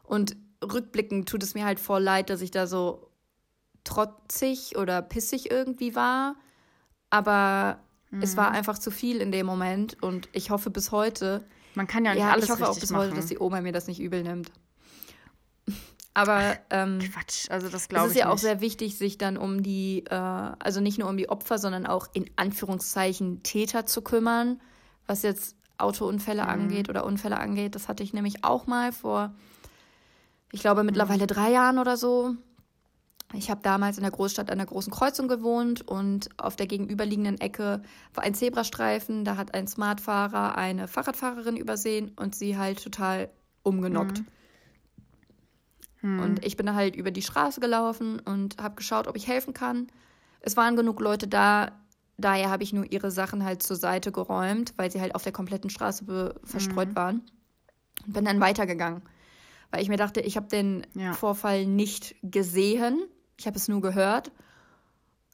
Und rückblickend tut es mir halt voll leid, dass ich da so trotzig oder pissig irgendwie war. Aber es war einfach zu viel in dem Moment und ich hoffe bis heute, Man kann ja nicht ja, alles ich hoffe auch bis machen. heute, dass die Oma mir das nicht übel nimmt. Aber ähm, Quatsch, also das es glaube ist ich ja auch sehr wichtig, sich dann um die, äh, also nicht nur um die Opfer, sondern auch in Anführungszeichen Täter zu kümmern, was jetzt Autounfälle Mhm. angeht oder Unfälle angeht. Das hatte ich nämlich auch mal vor, ich glaube, Mhm. mittlerweile drei Jahren oder so. Ich habe damals in der Großstadt an der großen Kreuzung gewohnt und auf der gegenüberliegenden Ecke war ein Zebrastreifen. Da hat ein Smartfahrer eine Fahrradfahrerin übersehen und sie halt total umgenockt. Hm. Und ich bin halt über die Straße gelaufen und habe geschaut, ob ich helfen kann. Es waren genug Leute da, daher habe ich nur ihre Sachen halt zur Seite geräumt, weil sie halt auf der kompletten Straße verstreut waren. Und bin dann weitergegangen, weil ich mir dachte, ich habe den Ja. Vorfall nicht gesehen, ich habe es nur gehört.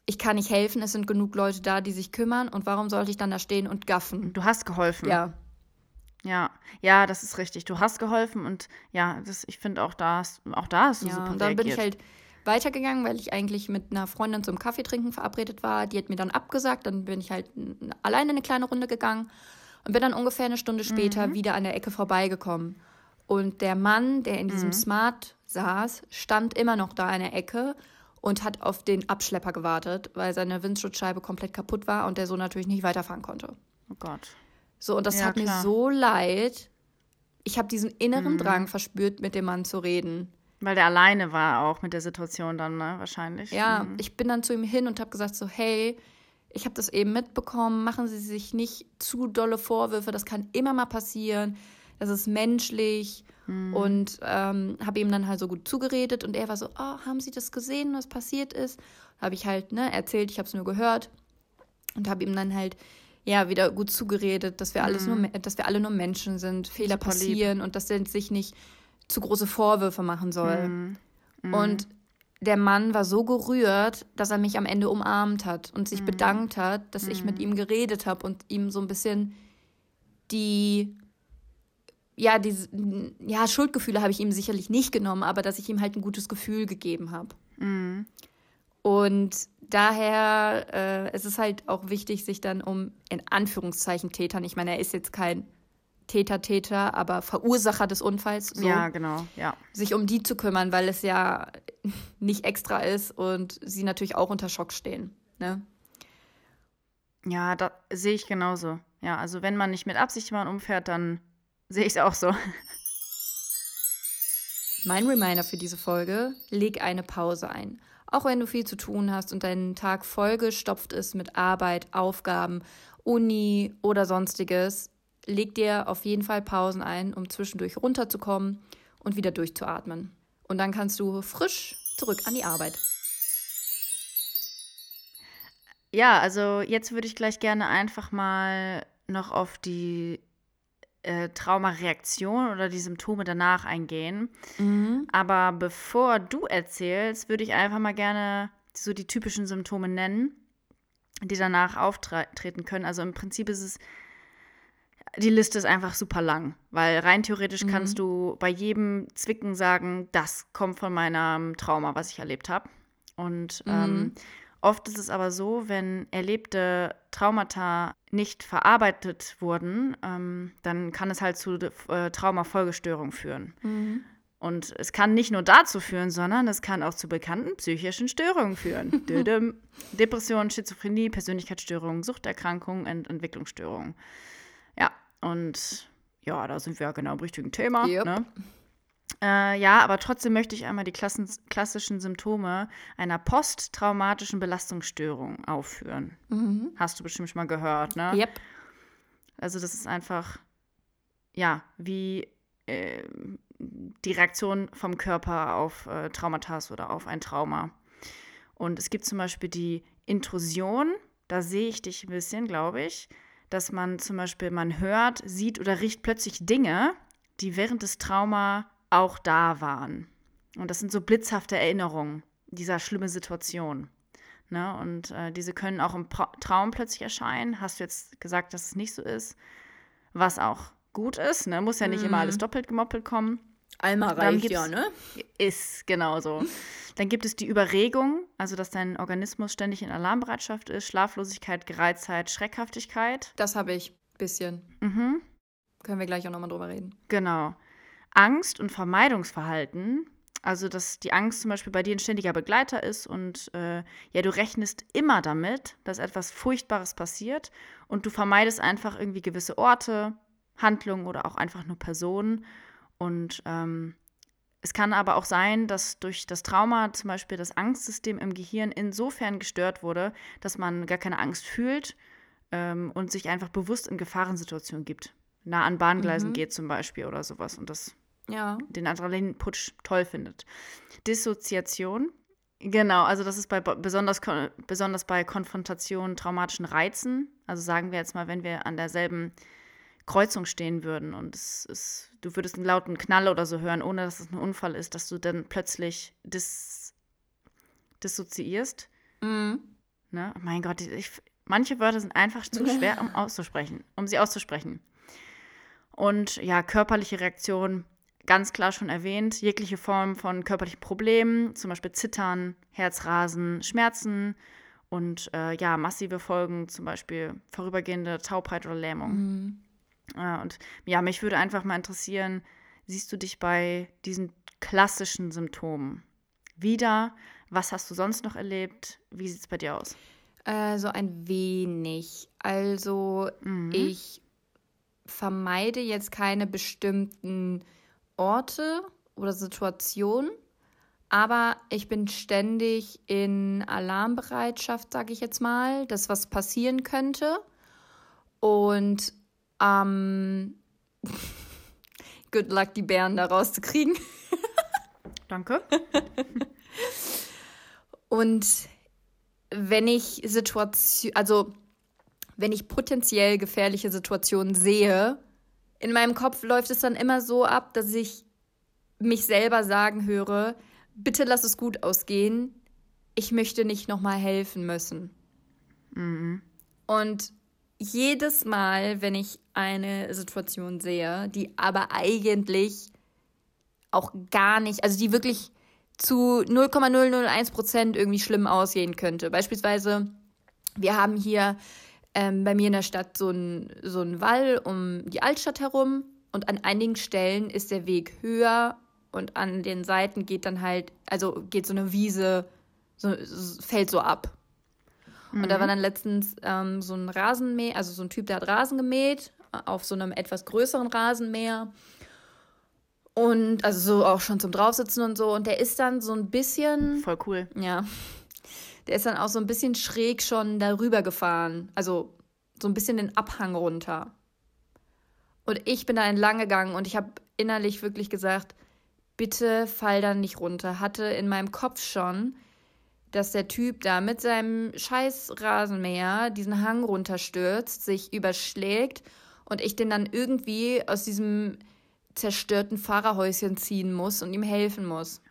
Ich kann nicht helfen, es sind genug Leute da, die sich kümmern und warum sollte ich dann da stehen und gaffen? Du hast geholfen. Ja, Ja, ja, das ist richtig. Du hast geholfen und ja, das, ich finde auch da, auch da hast du Ja, super und dann bin ich reagiert. halt weitergegangen, weil ich eigentlich mit einer Freundin zum Kaffee trinken verabredet war. Die hat mir dann abgesagt. Dann bin ich halt alleine eine kleine Runde gegangen und bin dann ungefähr eine Stunde später wieder an der Ecke vorbeigekommen. Und der Mann, der in diesem Smart saß, stand immer noch da in der Ecke und hat auf den Abschlepper gewartet, weil seine Windschutzscheibe komplett kaputt war und der so natürlich nicht weiterfahren konnte. Oh Gott. So, und das Ja, hat klar. mir so leid. Ich habe diesen inneren Mhm. Drang verspürt, mit dem Mann zu reden. Weil der alleine war auch mit der Situation dann, ne? Wahrscheinlich. Ja, Mhm. ich bin dann zu ihm hin und habe gesagt so, hey, ich habe das eben mitbekommen, machen Sie sich nicht zu dolle Vorwürfe, das kann immer mal passieren, das ist menschlich und ähm, habe ihm dann halt so gut zugeredet und er war so, oh, haben Sie das gesehen, was passiert ist? Habe ich halt ne, erzählt, ich habe es nur gehört und habe ihm dann halt ja wieder gut zugeredet, dass wir alles nur, dass wir alle nur Menschen sind, Fehler Super lieb. passieren und dass er sich nicht zu große Vorwürfe machen soll. Mhm. Und der Mann war so gerührt, dass er mich am Ende umarmt hat und Mhm. sich bedankt hat, dass ich mit ihm geredet habe und ihm so ein bisschen die ja, diese, ja, Schuldgefühle habe ich ihm sicherlich nicht genommen, aber dass ich ihm halt ein gutes Gefühl gegeben habe. Mhm. Und daher äh, es ist halt auch wichtig, sich dann um in Anführungszeichen Tätern, ich meine, er ist jetzt kein Täter, Täter, aber Verursacher des Unfalls. So, ja, genau, ja. Sich um die zu kümmern, weil es ja nicht extra ist und sie natürlich auch unter Schock stehen. Ne? Ja, da sehe ich genauso. Ja, also wenn man nicht mit Absicht jemanden umfährt, dann sehe ich es auch so. Mein Reminder für diese Folge, leg eine Pause ein. Auch wenn du viel zu tun hast und dein Tag vollgestopft ist mit Arbeit, Aufgaben, Uni oder sonstiges, leg dir auf jeden Fall Pausen ein, um zwischendurch runterzukommen und wieder durchzuatmen. Und dann kannst du frisch zurück an die Arbeit. Ja, also jetzt würde ich gleich gerne einfach mal noch auf die äh, Traumareaktion oder die Symptome danach eingehen. Mhm. Aber bevor du erzählst, würde ich einfach mal gerne so die typischen Symptome nennen, die danach auftreten können. Also im Prinzip ist es die Liste ist einfach super lang, weil rein theoretisch mhm. kannst du bei jedem Zwicken sagen, das kommt von meinem Trauma, was ich erlebt habe. Und mhm. ähm, oft ist es aber so, wenn erlebte Traumata nicht verarbeitet wurden, ähm, dann kann es halt zu äh, Traumafolgestörungen führen. Mhm. Und es kann nicht nur dazu führen, sondern es kann auch zu bekannten psychischen Störungen führen. Depression, Schizophrenie, Persönlichkeitsstörungen, Suchterkrankungen und Entwicklungsstörungen. Und ja, da sind wir ja genau im richtigen Thema. Yep. Ne? Äh, ja, aber trotzdem möchte ich einmal die Klassen klassischen Symptome einer posttraumatischen Belastungsstörung aufführen. Mhm. Hast du bestimmt schon mal gehört, ne? Yep. Also das ist einfach, ja, wie äh, die Reaktion vom Körper auf äh, Traumata oder auf ein Trauma. Und es gibt zum Beispiel die Intrusion, da sehe ich dich ein bisschen, glaube ich dass man zum Beispiel, man hört, sieht oder riecht plötzlich Dinge, die während des Trauma auch da waren. Und das sind so blitzhafte Erinnerungen dieser schlimmen Situation. Ne? Und äh, diese können auch im pra Traum plötzlich erscheinen. Hast du jetzt gesagt, dass es nicht so ist? Was auch gut ist. Ne? Muss ja nicht mm. immer alles mhm. doppelt gemoppelt kommen. Einmal reicht ja, ne? Ist genauso. Dann gibt es die Überregung, also dass dein Organismus ständig in Alarmbereitschaft ist, Schlaflosigkeit, Gereiztheit, Schreckhaftigkeit. Das habe ich ein bisschen. Mhm. Können wir gleich auch nochmal drüber reden. Genau. Angst und Vermeidungsverhalten, also dass die Angst zum Beispiel bei dir ein ständiger Begleiter ist und äh, ja, du rechnest immer damit, dass etwas Furchtbares passiert und du vermeidest einfach irgendwie gewisse Orte, Handlungen oder auch einfach nur Personen. Und ähm, es kann aber auch sein, dass durch das Trauma zum Beispiel das Angstsystem im Gehirn insofern gestört wurde, dass man gar keine Angst fühlt ähm, und sich einfach bewusst in Gefahrensituationen gibt. Nah an Bahngleisen mhm. geht zum Beispiel oder sowas und das ja. den Adrenalinputsch toll findet. Dissoziation. Genau, also das ist bei besonders, besonders bei Konfrontation, traumatischen Reizen. Also sagen wir jetzt mal, wenn wir an derselben Kreuzung stehen würden und es ist, du würdest einen lauten Knall oder so hören, ohne dass es ein Unfall ist, dass du dann plötzlich dis, dissoziierst. Mhm. Ne? Mein Gott, ich, manche Wörter sind einfach zu schwer, um auszusprechen, um sie auszusprechen. Und ja, körperliche Reaktion, ganz klar schon erwähnt, jegliche Form von körperlichen Problemen, zum Beispiel Zittern, Herzrasen, Schmerzen und äh, ja, massive Folgen, zum Beispiel vorübergehende Taubheit oder Lähmung. Mhm. Und ja, mich würde einfach mal interessieren, siehst du dich bei diesen klassischen Symptomen wieder? Was hast du sonst noch erlebt? Wie sieht es bei dir aus? Äh, so ein wenig. Also mhm. ich vermeide jetzt keine bestimmten Orte oder Situationen, aber ich bin ständig in Alarmbereitschaft, sage ich jetzt mal, dass was passieren könnte. Und ähm, good luck, die Bären da rauszukriegen. Danke. Und wenn ich Situation, also wenn ich potenziell gefährliche Situationen sehe, in meinem Kopf läuft es dann immer so ab, dass ich mich selber sagen höre, bitte lass es gut ausgehen, ich möchte nicht nochmal helfen müssen. Mhm. Und jedes Mal, wenn ich eine Situation sehe, die aber eigentlich auch gar nicht, also die wirklich zu 0,001 Prozent irgendwie schlimm aussehen könnte. Beispielsweise, wir haben hier ähm, bei mir in der Stadt so ein, so Wall um die Altstadt herum und an einigen Stellen ist der Weg höher und an den Seiten geht dann halt, also geht so eine Wiese, so, fällt so ab. Mhm. Und da war dann letztens ähm, so ein Rasenmäher, also so ein Typ, der hat Rasen gemäht auf so einem etwas größeren Rasenmäher. Und also so auch schon zum Draufsitzen und so. Und der ist dann so ein bisschen. Voll cool. Ja. Der ist dann auch so ein bisschen schräg schon darüber gefahren. Also so ein bisschen den Abhang runter. Und ich bin da entlang gegangen und ich habe innerlich wirklich gesagt, bitte fall da nicht runter. Hatte in meinem Kopf schon, dass der Typ da mit seinem scheiß Rasenmäher diesen Hang runterstürzt, sich überschlägt und ich den dann irgendwie aus diesem zerstörten Fahrerhäuschen ziehen muss und ihm helfen muss.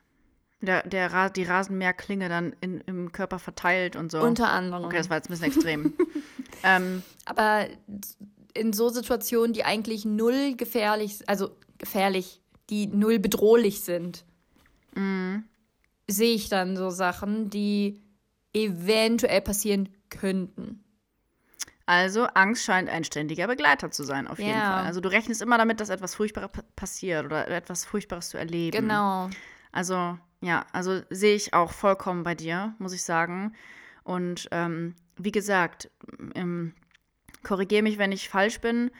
Der, der, die Rasenmäherklinge dann in, im Körper verteilt und so. Unter anderem. Okay, das war jetzt ein bisschen extrem. ähm, Aber in so Situationen, die eigentlich null gefährlich, also gefährlich, die null bedrohlich sind, mm. Sehe ich dann so Sachen, die eventuell passieren könnten. Also Angst scheint ein ständiger Begleiter zu sein, auf jeden ja. Fall. Also du rechnest immer damit, dass etwas Furchtbares passiert oder etwas Furchtbares zu erleben. Genau. Also ja, also sehe ich auch vollkommen bei dir, muss ich sagen. Und ähm, wie gesagt, ähm, korrigiere mich, wenn ich falsch bin,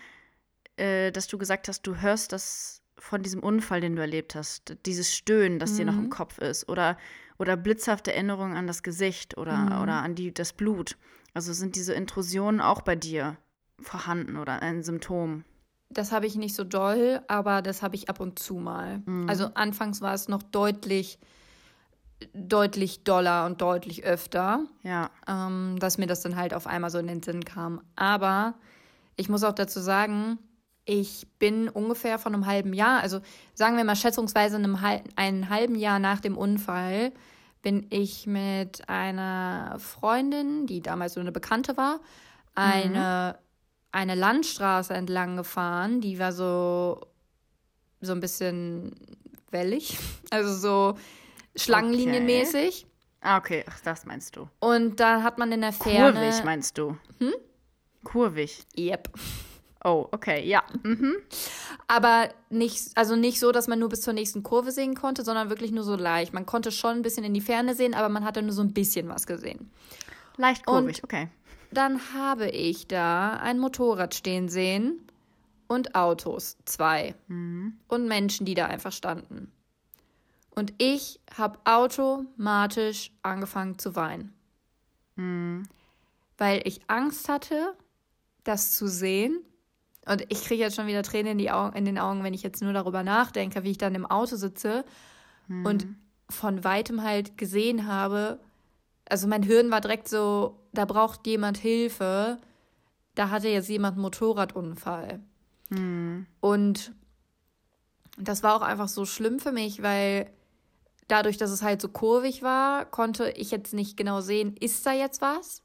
äh, dass du gesagt hast, du hörst das von diesem Unfall, den du erlebt hast, dieses Stöhnen, das mhm. dir noch im mhm. Kopf ist, oder, oder blitzhafte Erinnerungen an das Gesicht oder, mhm. oder an die, das Blut. Also sind diese Intrusionen auch bei dir vorhanden oder ein Symptom? Das habe ich nicht so doll, aber das habe ich ab und zu mal. Mhm. Also anfangs war es noch deutlich, deutlich doller und deutlich öfter. Ja. Ähm, dass mir das dann halt auf einmal so in den Sinn kam. Aber ich muss auch dazu sagen, ich bin ungefähr von einem halben Jahr, also sagen wir mal schätzungsweise einem, einen halben Jahr nach dem Unfall, bin ich mit einer Freundin, die damals so eine Bekannte war, eine, mhm. eine Landstraße entlang gefahren. Die war so, so ein bisschen wellig, also so schlangenlinienmäßig. Okay. Ah, okay, Ach, das meinst du. Und da hat man in der Ferne. Kurvig meinst du? Hm? Kurvig. Yep. Oh, okay, ja. Mhm. Aber nicht, also nicht so, dass man nur bis zur nächsten Kurve sehen konnte, sondern wirklich nur so leicht. Man konnte schon ein bisschen in die Ferne sehen, aber man hatte nur so ein bisschen was gesehen. Leicht kurvig, und okay. Dann habe ich da ein Motorrad stehen sehen und Autos, zwei. Mhm. Und Menschen, die da einfach standen. Und ich habe automatisch angefangen zu weinen. Mhm. Weil ich Angst hatte, das zu sehen und ich kriege jetzt schon wieder Tränen in, die Augen, in den Augen, wenn ich jetzt nur darüber nachdenke, wie ich dann im Auto sitze mhm. und von weitem halt gesehen habe, also mein Hirn war direkt so, da braucht jemand Hilfe, da hatte jetzt jemand einen Motorradunfall. Mhm. Und das war auch einfach so schlimm für mich, weil dadurch, dass es halt so kurvig war, konnte ich jetzt nicht genau sehen, ist da jetzt was?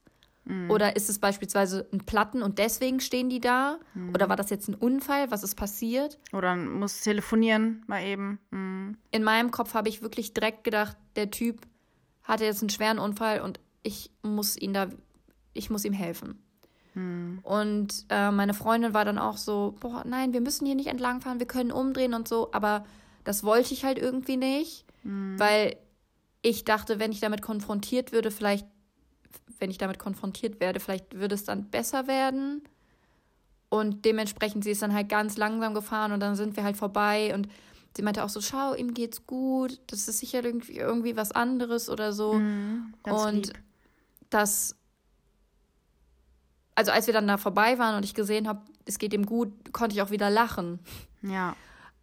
Mhm. Oder ist es beispielsweise ein Platten und deswegen stehen die da? Mhm. Oder war das jetzt ein Unfall? Was ist passiert? Oder muss telefonieren mal eben. Mhm. In meinem Kopf habe ich wirklich direkt gedacht, der Typ hatte jetzt einen schweren Unfall und ich muss ihn da, ich muss ihm helfen. Mhm. Und äh, meine Freundin war dann auch so, boah, nein, wir müssen hier nicht entlangfahren, wir können umdrehen und so, aber das wollte ich halt irgendwie nicht, mhm. weil ich dachte, wenn ich damit konfrontiert würde, vielleicht wenn ich damit konfrontiert werde, vielleicht würde es dann besser werden. Und dementsprechend, sie ist dann halt ganz langsam gefahren und dann sind wir halt vorbei und sie meinte auch so, schau, ihm geht's gut, das ist sicher irgendwie, irgendwie was anderes oder so. Mm, und lieb. das, also als wir dann da vorbei waren und ich gesehen habe, es geht ihm gut, konnte ich auch wieder lachen. Ja.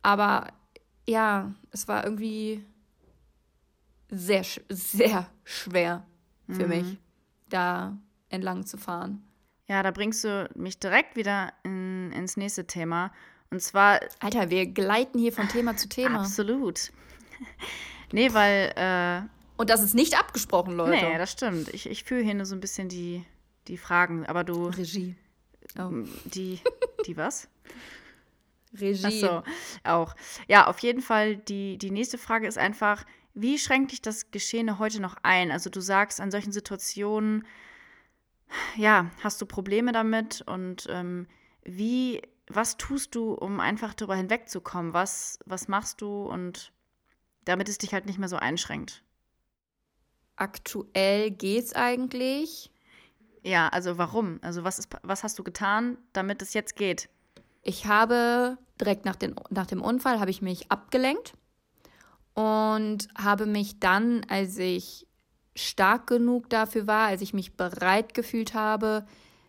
Aber ja, es war irgendwie sehr, sehr schwer für mm. mich da entlang zu fahren. Ja, da bringst du mich direkt wieder in, ins nächste Thema. Und zwar. Alter, wir gleiten hier von Thema zu Thema. Absolut. nee, weil. Äh, Und das ist nicht abgesprochen, Leute. Nee, das stimmt. Ich, ich fühle hier nur so ein bisschen die, die Fragen, aber du. Regie. Oh. Die. Die was? Regie. Ach so, auch. Ja, auf jeden Fall, die, die nächste Frage ist einfach, wie schränkt dich das Geschehene heute noch ein? Also du sagst, an solchen Situationen ja, hast du Probleme damit und ähm, wie, was tust du, um einfach darüber hinwegzukommen? Was, was machst du und damit es dich halt nicht mehr so einschränkt? Aktuell geht's eigentlich. Ja, also warum? Also was, ist, was hast du getan, damit es jetzt geht? Ich habe direkt nach, den, nach dem Unfall habe ich mich abgelenkt und habe mich dann, als ich stark genug dafür war, als ich mich bereit gefühlt habe,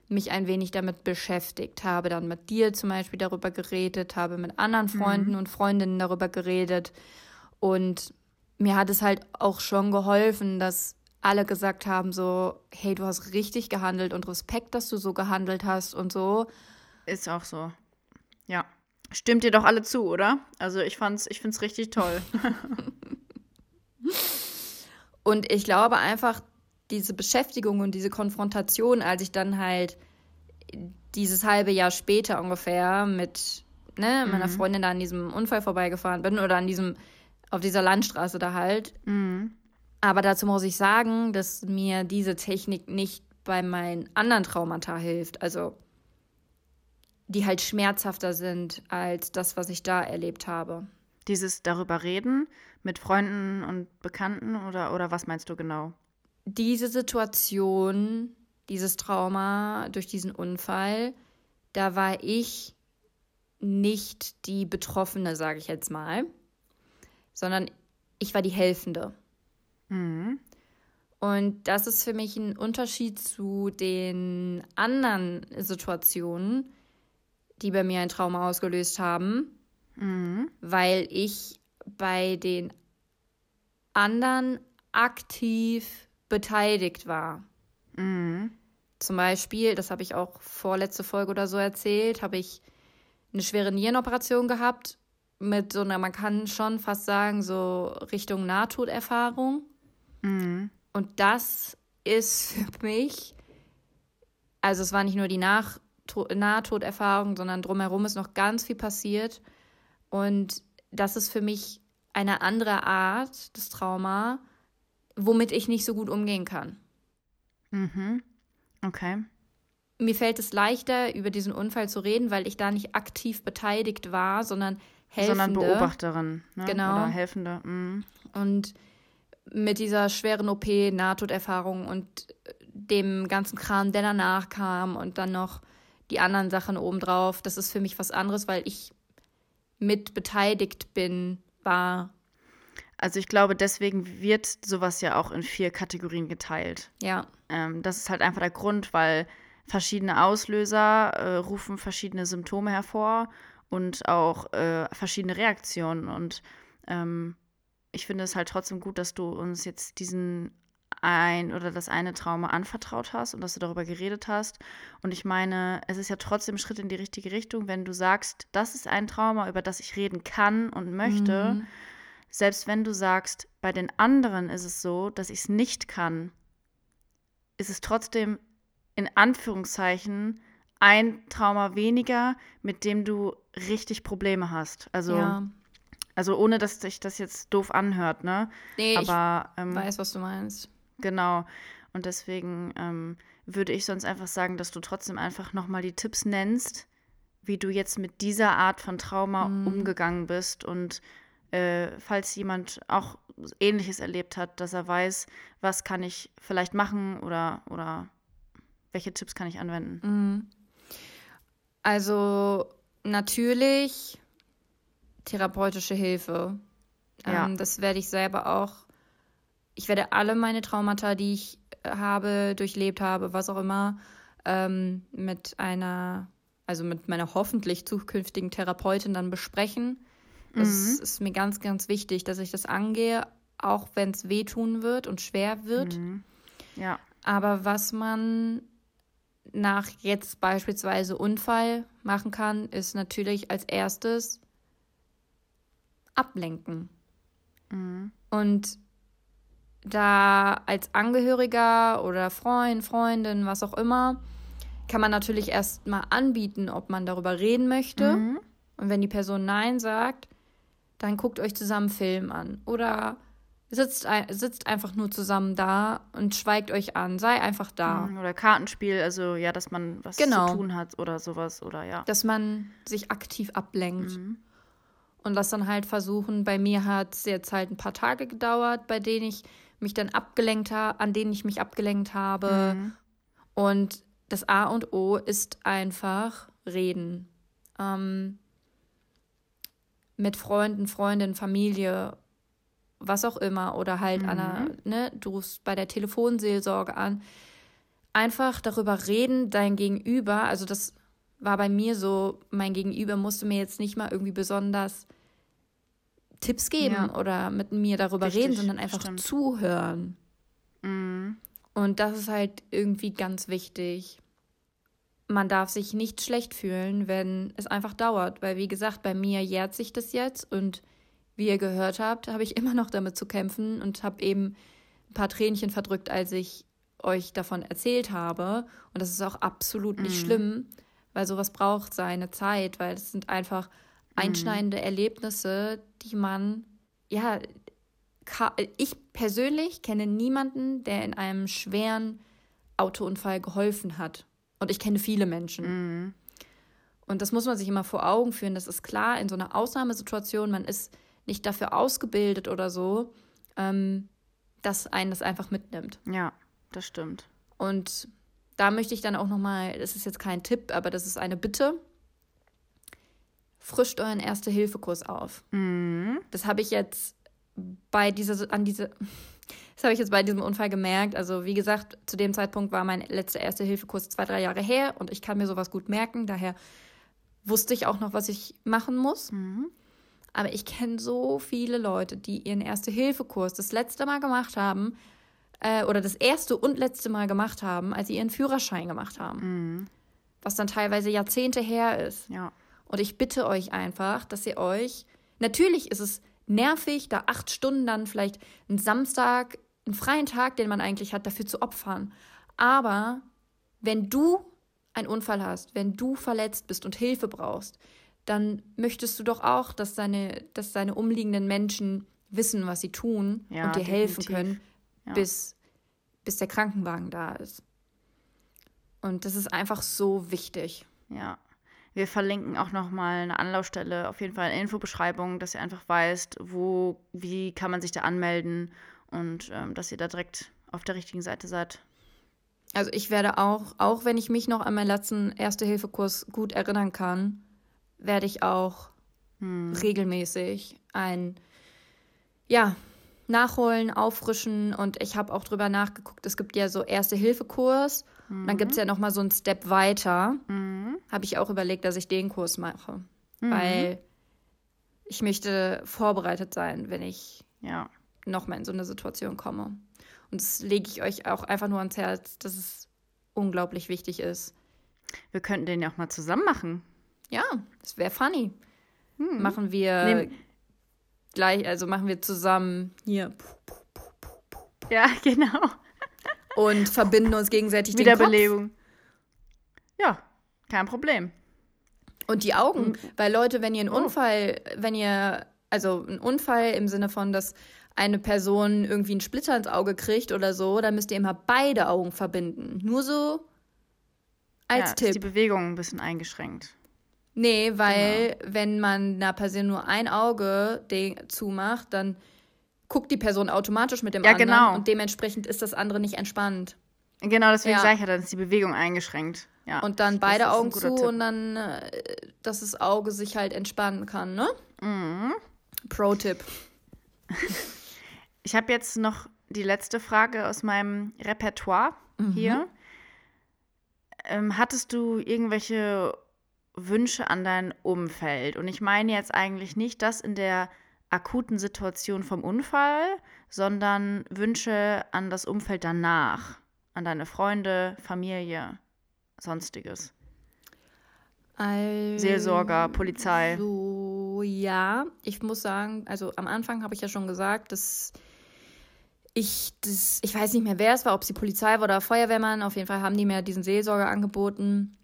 mich ein wenig damit beschäftigt, habe dann mit dir zum Beispiel darüber geredet, habe mit anderen Freunden mhm. und Freundinnen darüber geredet und mir hat es halt auch schon geholfen, dass alle gesagt haben so, hey, du hast richtig gehandelt und Respekt, dass du so gehandelt hast und so. Ist auch so. Ja. Stimmt ihr doch alle zu, oder? Also ich fand's, ich find's richtig toll. und ich glaube einfach, diese Beschäftigung und diese Konfrontation, als ich dann halt dieses halbe Jahr später ungefähr mit ne, meiner mhm. Freundin da an diesem Unfall vorbeigefahren bin oder an diesem, auf dieser Landstraße da halt. Mhm. Aber dazu muss ich sagen, dass mir diese Technik nicht bei meinen anderen Traumata hilft. Also die halt schmerzhafter sind als das, was ich da erlebt habe. Dieses darüber reden mit Freunden und Bekannten oder, oder was meinst du genau? Diese Situation, dieses Trauma durch diesen Unfall, da war ich nicht die Betroffene, sage ich jetzt mal, sondern ich war die Helfende. Mhm. Und das ist für mich ein Unterschied zu den anderen Situationen, die bei mir ein Trauma ausgelöst haben, mhm. weil ich bei den anderen aktiv beteiligt war. Mhm. Zum Beispiel, das habe ich auch vorletzte Folge oder so erzählt, habe ich eine schwere Nierenoperation gehabt mit so einer, man kann schon fast sagen, so Richtung Nahtoderfahrung. Mhm. Und das ist für mich, also es war nicht nur die Nach Nahtoderfahrung, sondern drumherum ist noch ganz viel passiert. Und das ist für mich eine andere Art des Trauma, womit ich nicht so gut umgehen kann. Mhm. Okay. Mir fällt es leichter, über diesen Unfall zu reden, weil ich da nicht aktiv beteiligt war, sondern Helfende. Sondern Beobachterin. Ne? Genau. Oder Helfende. Mhm. Und mit dieser schweren OP, Nahtoderfahrung und dem ganzen Kram, der danach kam und dann noch die anderen Sachen obendrauf. Das ist für mich was anderes, weil ich mit beteiligt bin, war. Also ich glaube, deswegen wird sowas ja auch in vier Kategorien geteilt. Ja. Ähm, das ist halt einfach der Grund, weil verschiedene Auslöser äh, rufen verschiedene Symptome hervor und auch äh, verschiedene Reaktionen. Und ähm, ich finde es halt trotzdem gut, dass du uns jetzt diesen ein oder das eine Trauma anvertraut hast und dass du darüber geredet hast. Und ich meine, es ist ja trotzdem ein Schritt in die richtige Richtung, wenn du sagst, das ist ein Trauma, über das ich reden kann und möchte. Mhm. Selbst wenn du sagst, bei den anderen ist es so, dass ich es nicht kann, ist es trotzdem in Anführungszeichen ein Trauma weniger, mit dem du richtig Probleme hast. Also, ja. also ohne dass sich das jetzt doof anhört, ne? Nee, Aber, ich ähm, weiß, was du meinst. Genau. Und deswegen ähm, würde ich sonst einfach sagen, dass du trotzdem einfach nochmal die Tipps nennst, wie du jetzt mit dieser Art von Trauma mhm. umgegangen bist und äh, falls jemand auch Ähnliches erlebt hat, dass er weiß, was kann ich vielleicht machen oder, oder welche Tipps kann ich anwenden. Mhm. Also natürlich therapeutische Hilfe. Ja. Ähm, das werde ich selber auch ich werde alle meine Traumata, die ich äh, habe, durchlebt habe, was auch immer, ähm, mit einer, also mit meiner hoffentlich zukünftigen Therapeutin dann besprechen. Mhm. ist mir ganz, ganz wichtig, dass ich das angehe, auch wenn es wehtun wird und schwer wird. Mhm. Ja. Aber was man nach jetzt beispielsweise Unfall machen kann, ist natürlich als erstes ablenken. Mhm. Und da als Angehöriger oder Freund, Freundin, was auch immer, kann man natürlich erst mal anbieten, ob man darüber reden möchte. Mhm. Und wenn die Person Nein sagt, dann guckt euch zusammen Film an. Oder Sitzt, sitzt einfach nur zusammen da und schweigt euch an. Sei einfach da. Mhm, Oder Kartenspiel, also ja, dass man was Genau. zu tun hat oder sowas. Oder ja. Dass man sich aktiv ablenkt. Mhm. Und das dann halt versuchen. Bei mir hat es jetzt halt ein paar Tage gedauert, bei denen ich mich dann abgelenkt habe, an denen ich mich abgelenkt habe. Mhm. Und das A und O ist einfach reden. Ähm, mit Freunden, Freundinnen, Familie, was auch immer. Oder halt an einer, ne, du rufst bei der Telefonseelsorge an. Einfach darüber reden, dein Gegenüber, also das war bei mir so, mein Gegenüber musste mir jetzt nicht mal irgendwie besonders Tipps geben Ja. oder mit mir darüber Richtig, reden, sondern einfach stimmt. zuhören. Mhm. Und das ist halt irgendwie ganz wichtig. Man darf sich nicht schlecht fühlen, wenn es einfach dauert. Weil, wie gesagt, bei mir jährt sich das jetzt und wie ihr gehört habt, habe ich immer noch damit zu kämpfen und habe eben ein paar Tränchen verdrückt, als ich euch davon erzählt habe. Und das ist auch absolut nicht schlimm, weil sowas braucht seine Zeit, weil es sind einfach einschneidende Erlebnisse, die man, ja, ich persönlich kenne niemanden, der in einem schweren Autounfall geholfen hat. Und ich kenne viele Menschen. Mhm. Und das muss man sich immer vor Augen führen. Das ist klar, in so einer Ausnahmesituation, man ist nicht dafür ausgebildet oder so, ähm, dass einen das einfach mitnimmt. Ja, das stimmt. Und da möchte ich dann auch nochmal, das ist jetzt kein Tipp, aber das ist eine Bitte. Frischt euren Erste-Hilfe-Kurs auf. Mhm. Das habe ich jetzt bei dieser, an diese, das habe ich jetzt bei diesem Unfall gemerkt. Also, wie gesagt, zu dem Zeitpunkt war mein letzter Erste-Hilfe-Kurs zwei, drei Jahre her und ich kann mir sowas gut merken. Daher wusste ich auch noch, was ich machen muss. Mhm. Aber ich kenne so viele Leute, die ihren Erste-Hilfe-Kurs das letzte Mal gemacht haben, äh, oder das erste und letzte Mal gemacht haben, als sie ihren Führerschein gemacht haben. Mhm. Was dann teilweise Jahrzehnte her ist. Ja. Und ich bitte euch einfach, dass ihr euch. Natürlich ist es nervig, da acht Stunden dann vielleicht einen Samstag, einen freien Tag, den man eigentlich hat, dafür zu opfern. Aber wenn du einen Unfall hast, wenn du verletzt bist und Hilfe brauchst, dann möchtest du doch auch, dass deine, dass deine umliegenden Menschen wissen, was sie tun Ja, und dir helfen definitiv. können, Ja. bis, bis der Krankenwagen da ist. Und das ist einfach so wichtig. Ja. Wir verlinken auch nochmal eine Anlaufstelle, auf jeden Fall eine Infobeschreibung, dass ihr einfach weißt, wo, wie kann man sich da anmelden und ähm, dass ihr da direkt auf der richtigen Seite seid. Also ich werde auch, auch wenn ich mich noch an meinen letzten Erste-Hilfe-Kurs gut erinnern kann, werde ich auch regelmäßig ein, ja, nachholen, auffrischen und ich habe auch drüber nachgeguckt. Es gibt ja so Erste-Hilfe-Kurs und dann gibt es ja nochmal so einen Step weiter. Habe ich auch überlegt, dass ich den Kurs mache, weil ich möchte vorbereitet sein, wenn ich Ja. nochmal in so eine Situation komme. Und das lege ich euch auch einfach nur ans Herz, dass es unglaublich wichtig ist. Wir könnten den ja auch mal zusammen machen. Ja, das wäre funny. Machen wir Nehm- gleich, also machen wir zusammen hier Ja, genau. Und verbinden uns gegenseitig den Kopf Wiederbelebung. Ja, kein Problem. und die Augen. Mhm. Weil Leute, wenn ihr einen Oh. Unfall, wenn ihr, also einen Unfall im Sinne von, dass eine Person irgendwie einen Splitter ins Auge kriegt oder so, dann müsst ihr immer beide Augen verbinden. Nur so als ja, Tipp. Ist die Bewegung ein bisschen eingeschränkt. Nee, weil Genau. wenn man einer Person nur ein Auge zumacht, dann guckt die Person automatisch mit dem Ja, anderen genau. und dementsprechend ist das andere nicht entspannt. Genau, deswegen Ja. sage ich ja, dann ist die Bewegung eingeschränkt. Ja. Und dann beide Augen zu Tipp. und dann, äh, dass das Auge sich halt entspannen kann, ne? Mhm. Pro-Tipp. Ich habe jetzt noch die letzte Frage aus meinem Repertoire hier. Ähm, hattest du irgendwelche Wünsche an dein Umfeld? Und ich meine jetzt eigentlich nicht das in der akuten Situation vom Unfall, sondern Wünsche an das Umfeld danach, an deine Freunde, Familie, sonstiges. Also, Seelsorger, Polizei. So, ja. Ich muss sagen, also am Anfang habe ich ja schon gesagt, dass ich das, ich weiß nicht mehr, wer es war, ob es die Polizei war oder Feuerwehrmann. Auf jeden Fall haben die mir diesen Seelsorger angeboten.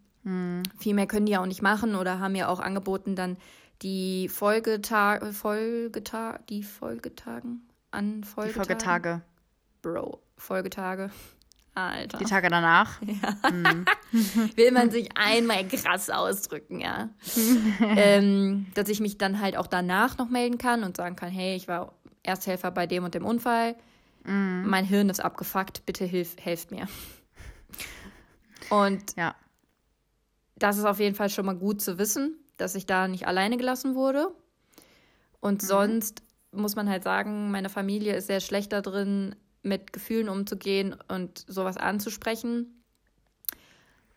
Viel mehr können die ja auch nicht machen oder haben mir auch angeboten, dann die Folgetage, Folgetag, die Folgetagen, an Folgetagen. Die Folgetage. Bro, Folgetage. Alter. Die Tage danach. Ja. Mhm. Will man sich einmal krass ausdrücken, ja. ähm, dass ich mich dann halt auch danach noch melden kann und sagen kann, hey, ich war Ersthelfer bei dem und dem Unfall. Mhm. Mein Hirn ist abgefuckt, bitte hilf, helft mir. Und ja. das ist auf jeden Fall schon mal gut zu wissen, dass ich da nicht alleine gelassen wurde. Und mhm. sonst muss man halt sagen, meine Familie ist sehr schlecht da drin, mit Gefühlen umzugehen und sowas anzusprechen.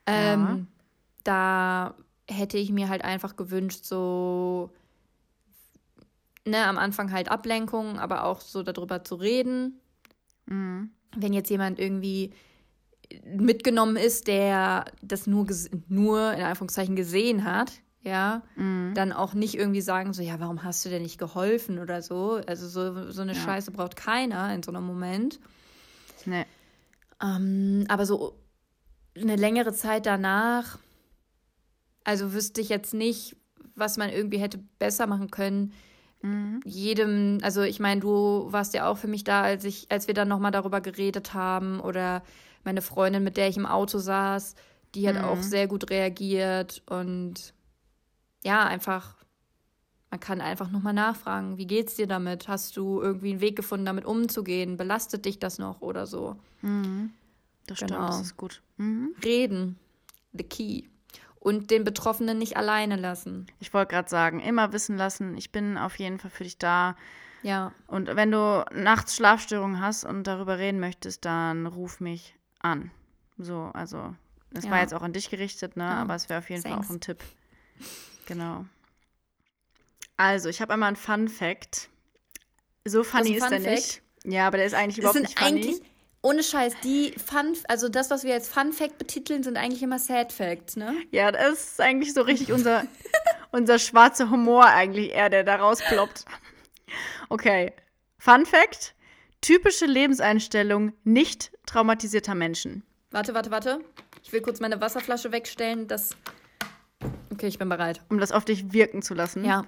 Ähm, ja. Da hätte ich mir halt einfach gewünscht, so ne, am Anfang halt Ablenkung, aber auch so darüber zu reden. Mhm. Wenn jetzt jemand irgendwie mitgenommen ist, der das nur, nur in Anführungszeichen gesehen hat, ja, mhm. dann auch nicht irgendwie sagen, so, ja, warum hast du denn nicht geholfen oder so. Also so, so eine ja. Scheiße braucht keiner in so einem Moment. Nee. Ähm, aber so eine längere Zeit danach, also wüsste ich jetzt nicht, was man irgendwie hätte besser machen können. Mhm. Jedem, also ich meine, du warst ja auch für mich da, als ich, als wir dann nochmal darüber geredet haben oder meine Freundin, mit der ich im Auto saß, die hat mhm. auch sehr gut reagiert und ja, einfach, man kann einfach nochmal nachfragen, wie geht's dir damit? Hast du irgendwie einen Weg gefunden, damit umzugehen? Belastet dich das noch oder so? Mhm. Das stimmt, genau. das ist gut. Mhm. Reden, the key. Und den Betroffenen nicht alleine lassen. Ich wollte gerade sagen, immer wissen lassen, ich bin auf jeden Fall für dich da. Ja. Und wenn du nachts Schlafstörungen hast und darüber reden möchtest, dann ruf mich an. So, also, das ja. war jetzt auch an dich gerichtet, ne? Ja. Aber es wäre auf jeden Thanks. Fall auch ein Tipp. Genau. Also, ich habe einmal einen Fun Fact. So funny ist, ist der nicht. Ja, aber der ist eigentlich überhaupt nicht funny. Ohne Scheiß, die Fun, also das, was wir als Fun Fact betiteln, sind eigentlich immer Sad Facts, ne? Ja, das ist eigentlich so richtig unser, unser schwarzer Humor eigentlich eher, der da rausploppt. Okay. Fun Fact: Typische Lebenseinstellung nicht traumatisierter Menschen. Warte, warte, warte. Ich will kurz meine Wasserflasche wegstellen. Das Okay, ich bin bereit. Um das auf dich wirken zu lassen? Ja.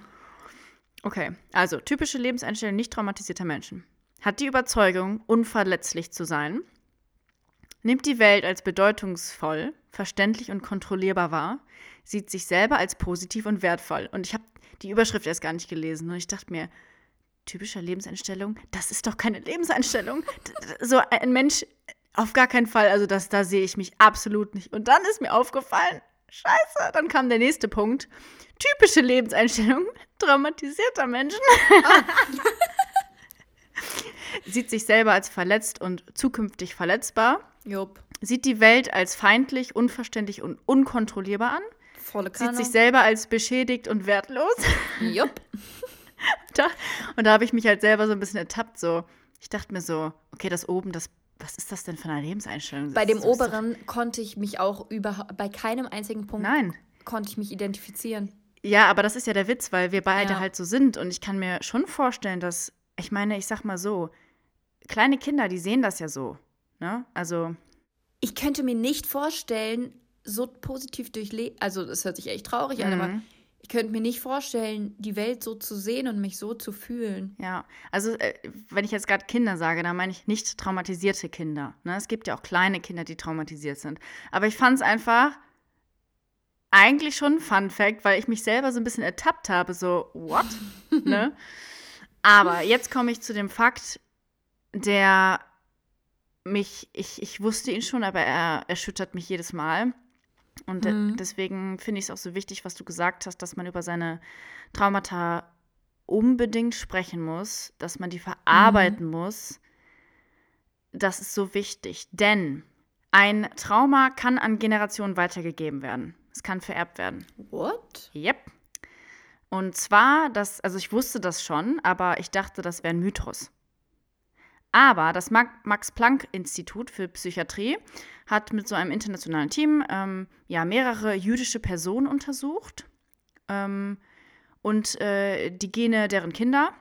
Okay, also typische Lebenseinstellung nicht traumatisierter Menschen. Hat die Überzeugung, unverletzlich zu sein. Nimmt die Welt als bedeutungsvoll, verständlich und kontrollierbar wahr. Sieht sich selber als positiv und wertvoll. Und ich habe die Überschrift erst gar nicht gelesen. Und ich dachte mir, typischer Lebenseinstellung, das ist doch keine Lebenseinstellung. so ein Mensch, auf gar keinen Fall. Also das, da sehe ich mich absolut nicht. Und dann ist mir aufgefallen, Scheiße. Dann kam der nächste Punkt. Typische Lebenseinstellung traumatisierter Menschen. Ah. Sieht sich selber als verletzt und zukünftig verletzbar. Jupp. Sieht die Welt als feindlich, unverständlich und unkontrollierbar an. Volle Sieht sich selber als beschädigt und wertlos. Jupp. da, und da habe ich mich halt selber so ein bisschen ertappt. So, ich dachte mir so, okay, das oben, das was ist das denn für eine Lebenseinstellung? Bei dem oberen konnte ich mich auch überhaupt, bei keinem einzigen Punkt Nein. konnte ich mich identifizieren. Ja, aber das ist ja der Witz, weil wir beide ja. halt so sind. Und ich kann mir schon vorstellen, dass, ich meine, ich sag mal so, kleine Kinder, die sehen das ja so. Ne? Also. Ich könnte mir nicht vorstellen, so positiv durchleben. Also, das hört sich echt traurig an, mhm. aber ich könnte mir nicht vorstellen, die Welt so zu sehen und mich so zu fühlen. Ja, also äh, wenn ich jetzt gerade Kinder sage, dann meine ich nicht traumatisierte Kinder. Ne? Es gibt ja auch kleine Kinder, die traumatisiert sind. Aber ich fand es einfach eigentlich schon ein Fun Fact, weil ich mich selber so ein bisschen ertappt habe, so, what? ne? Aber jetzt komme ich zu dem Fakt, der mich, ich, ich wusste ihn schon, aber er erschüttert mich jedes Mal. Und mhm. deswegen finde ich es auch so wichtig, was du gesagt hast, dass man über seine Traumata unbedingt sprechen muss, dass man die verarbeiten mhm. muss. Das ist so wichtig, denn ein Trauma kann an Generationen weitergegeben werden. Es kann vererbt werden. What? Yep. Und zwar, das, also ich wusste das schon, aber ich dachte, das wäre ein Mythos. Aber das Max-Planck-Institut für Psychiatrie hat mit so einem internationalen Team ähm, ja, mehrere jüdische Personen untersucht ähm, und äh, die Gene deren Kinder,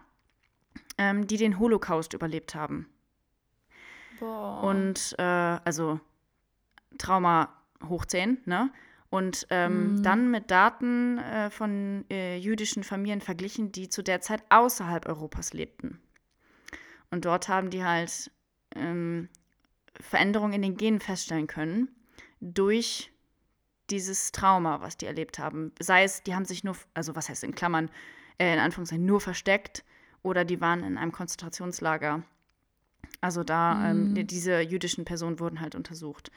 ähm, die den Holocaust überlebt haben. Boah. Und äh, also Trauma hoch 10, ne? Und ähm, mhm. dann mit Daten äh, von äh, jüdischen Familien verglichen, die zu der Zeit außerhalb Europas lebten. Und dort haben die halt ähm, Veränderungen in den Genen feststellen können durch dieses Trauma, was die erlebt haben. Sei es, die haben sich nur, also was heißt in Klammern, äh, in Anführungszeichen nur versteckt oder die waren in einem Konzentrationslager. Also da, ähm, mhm. ähm, diese jüdischen Personen wurden halt untersucht.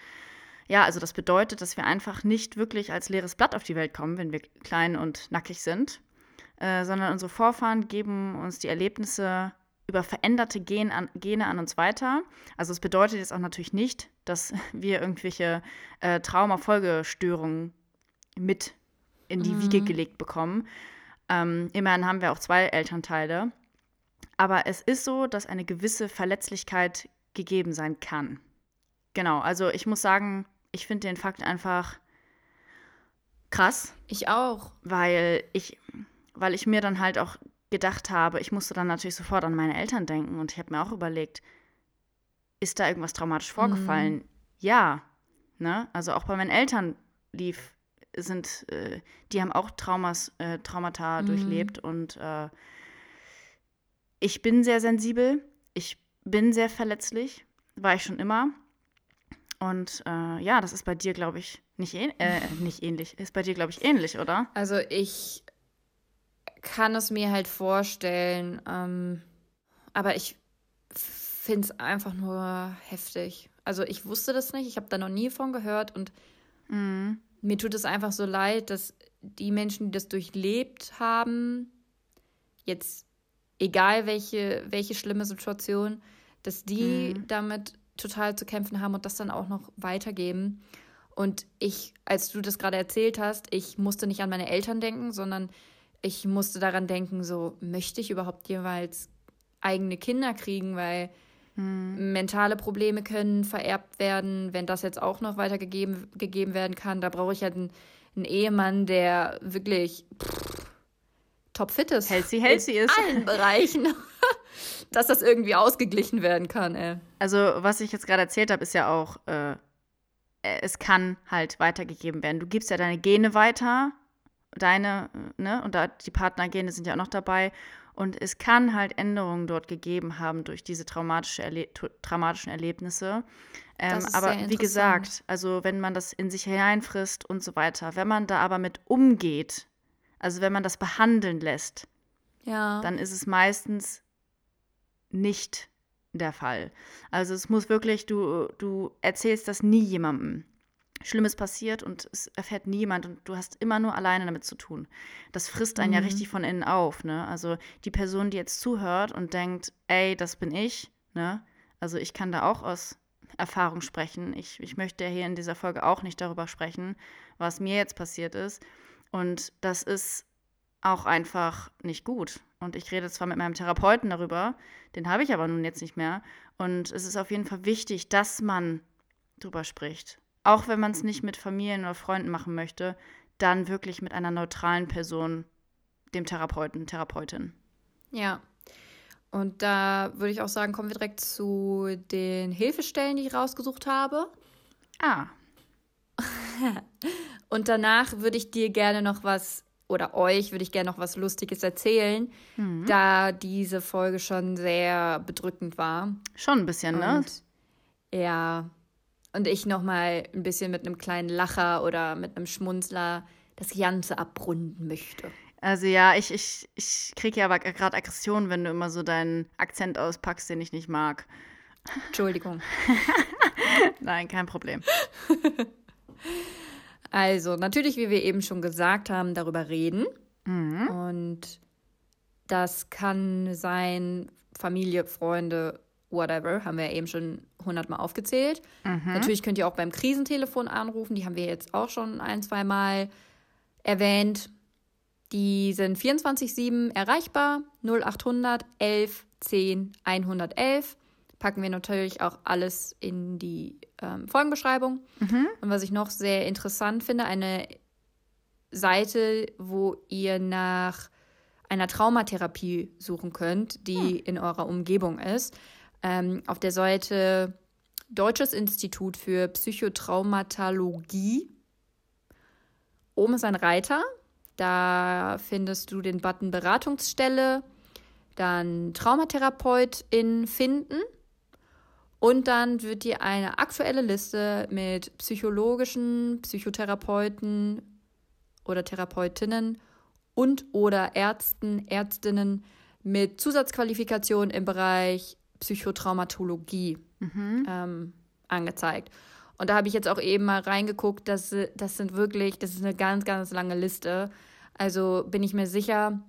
Ja, also das bedeutet, dass wir einfach nicht wirklich als leeres Blatt auf die Welt kommen, wenn wir klein und nackig sind, äh, sondern unsere Vorfahren geben uns die Erlebnisse über veränderte Gen an, Gene an uns weiter. Also es bedeutet jetzt auch natürlich nicht, dass wir irgendwelche äh, Traumafolgestörungen mit in die mhm. Wiege gelegt bekommen. Ähm, immerhin haben wir auch zwei Elternteile. Aber es ist so, dass eine gewisse Verletzlichkeit gegeben sein kann. Genau, also ich muss sagen, ich finde den Fakt einfach krass. Ich auch. Weil ich, weil ich mir dann halt auch gedacht habe, ich musste dann natürlich sofort an meine Eltern denken und ich habe mir auch überlegt, ist da irgendwas traumatisch vorgefallen? Mhm. Ja. Ne? Also auch bei meinen Eltern lief, sind, äh, die haben auch Traumas, äh, Traumata mhm. durchlebt und äh, ich bin sehr sensibel, ich bin sehr verletzlich, war ich schon immer. Und äh, ja, das ist bei dir, glaube ich, nicht, äh, nicht ähnlich. Ist bei dir, glaube ich, ähnlich, oder? Also ich kann es mir halt vorstellen, ähm, aber ich finde es einfach nur heftig. Also ich wusste das nicht, ich habe da noch nie von gehört und mhm. mir tut es einfach so leid, dass die Menschen, die das durchlebt haben, jetzt egal welche, welche schlimme Situation, dass die mhm. damit total zu kämpfen haben und das dann auch noch weitergeben. Und ich, als du das gerade erzählt hast, ich musste nicht an meine Eltern denken, sondern ich musste daran denken, so möchte ich überhaupt jeweils eigene Kinder kriegen, weil hm. mentale Probleme können vererbt werden, wenn das jetzt auch noch weitergegeben gegeben werden kann. Da brauche ich halt einen, einen Ehemann, der wirklich topfit ist. Healthy, healthy in ist. In allen Bereichen. Dass das irgendwie ausgeglichen werden kann, ey. Also, was ich jetzt gerade erzählt habe, ist ja auch, äh, es kann halt weitergegeben werden. Du gibst ja deine Gene weiter deine, ne, und da, die Partnergene sind ja auch noch dabei. Und es kann halt Änderungen dort gegeben haben durch diese traumatische Erle traumatischen Erlebnisse. Ähm, aber wie gesagt, also wenn man das in sich hineinfrisst und so weiter, wenn man da aber mit umgeht, also wenn man das behandeln lässt, ja. dann ist es meistens nicht der Fall. Also es muss wirklich, du, du erzählst das nie jemandem. Schlimmes passiert und es erfährt niemand und du hast immer nur alleine damit zu tun. Das frisst einen mhm. ja richtig von innen auf, ne? Also die Person, die jetzt zuhört und denkt, ey, das bin ich, ne? Also ich kann da auch aus Erfahrung sprechen. Ich, ich möchte hier in dieser Folge auch nicht darüber sprechen, was mir jetzt passiert ist. Und das ist auch einfach nicht gut. Und ich rede zwar mit meinem Therapeuten darüber, den habe ich aber nun jetzt nicht mehr. Und es ist auf jeden Fall wichtig, dass man drüber spricht auch wenn man es nicht mit Familien oder Freunden machen möchte, dann wirklich mit einer neutralen Person, dem Therapeuten, Therapeutin. Ja. Und da würde ich auch sagen, kommen wir direkt zu den Hilfestellen, die ich rausgesucht habe. Ah. Und danach würde ich dir gerne noch was, oder euch würde ich gerne noch was Lustiges erzählen, mhm. da diese Folge schon sehr bedrückend war. Schon ein bisschen, ne? Und ja, und ich nochmal ein bisschen mit einem kleinen Lacher oder mit einem Schmunzler das Ganze abrunden möchte. Also ja, ich, ich, ich kriege ja aber gerade Aggression, wenn du immer so deinen Akzent auspackst, den ich nicht mag. Entschuldigung. Nein, kein Problem. also, natürlich, wie wir eben schon gesagt haben, darüber reden. Mhm. Und das kann sein Familie, Freunde, whatever, haben wir ja eben schon hundertmal aufgezählt. Mhm. Natürlich könnt ihr auch beim Krisentelefon anrufen, die haben wir jetzt auch schon ein, zwei Mal erwähnt. Die sind 24-7 erreichbar, 0800 11 10 111. Packen wir natürlich auch alles in die ähm, Folgenbeschreibung. Mhm. Und was ich noch sehr interessant finde, eine Seite, wo ihr nach einer Traumatherapie suchen könnt, die hm. in eurer Umgebung ist ähm, auf der Seite Deutsches Institut für Psychotraumatologie. Oben ist ein Reiter. Da findest du den Button Beratungsstelle. dann Traumatherapeutin finden und dann wird dir eine aktuelle Liste mit psychologischen Psychotherapeuten oder Therapeutinnen und oder Ärzten, Ärztinnen mit Zusatzqualifikation im Bereich Psychotraumatologie Mhm. ähm, angezeigt. Und da habe ich jetzt auch eben mal reingeguckt, dass das sind wirklich, das ist eine ganz, ganz lange Liste. Also bin ich mir sicher,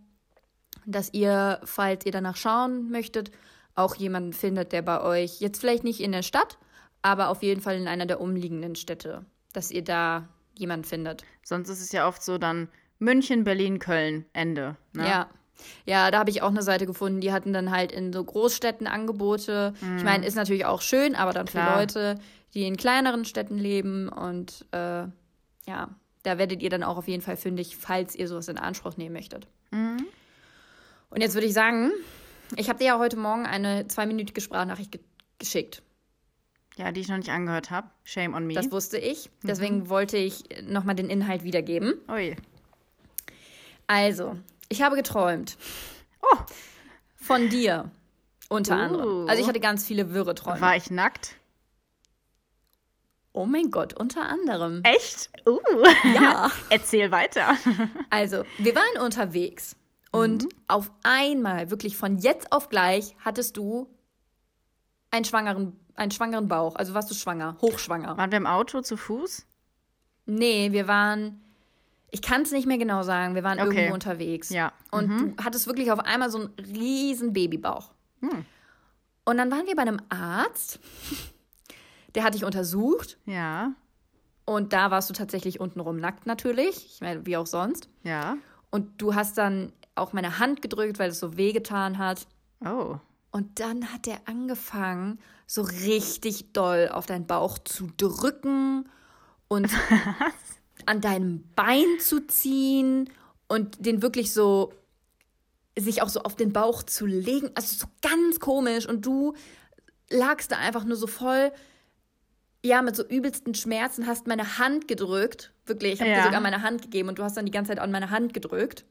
dass ihr, falls ihr danach schauen möchtet, auch jemanden findet, der bei euch jetzt vielleicht nicht in der Stadt, aber auf jeden Fall in einer der umliegenden Städte, dass ihr da jemanden findet. Sonst ist es ja oft so dann München, Berlin, Köln, Ende. Ne? Ja. Ja, da habe ich auch eine Seite gefunden, die hatten dann halt in so Großstädten Angebote. Ich meine, ist natürlich auch schön, aber dann für Klar. Leute, die in kleineren Städten leben und äh, ja, da werdet ihr dann auch auf jeden Fall fündig, falls ihr sowas in Anspruch nehmen möchtet. Mhm. Und jetzt würde ich sagen, ich habe dir ja heute Morgen eine zweiminütige Sprachnachricht ge geschickt. Ja, die ich noch nicht angehört habe. Shame on me. Das wusste ich. Deswegen wollte ich nochmal den Inhalt wiedergeben. Ui. Also, ich habe geträumt. Oh. Von dir. Unter Uh. anderem. Also ich hatte ganz viele wirre Träume. War ich nackt? oh mein Gott, unter anderem. Echt? Uh. Ja. Erzähl weiter. Also, wir waren unterwegs. Und auf einmal, wirklich von jetzt auf gleich, hattest du einen schwangeren, einen schwangeren Bauch. Also warst du schwanger, hochschwanger. Waren wir im Auto zu Fuß? Nee, wir waren, ich kann es nicht mehr genau sagen, wir waren Okay. irgendwo unterwegs. Ja. Und du hattest wirklich auf einmal so einen riesen Babybauch. Und dann waren wir bei einem Arzt, der hat dich untersucht. Ja. Und da warst du tatsächlich untenrum nackt natürlich. Ich meine, wie auch sonst. Ja. Und du hast dann auch meine Hand gedrückt, weil es so wehgetan hat. Oh. Und dann hat er angefangen, so richtig doll auf deinen Bauch zu drücken und an deinem Bein zu ziehen und den wirklich so, sich auch so auf den Bauch zu legen. Also so ganz komisch. Und du lagst da einfach nur so voll, ja, mit so übelsten Schmerzen, hast meine Hand gedrückt. Wirklich, ich habe dir Ja. sogar meine Hand gegeben und du hast dann die ganze Zeit an meine Hand gedrückt.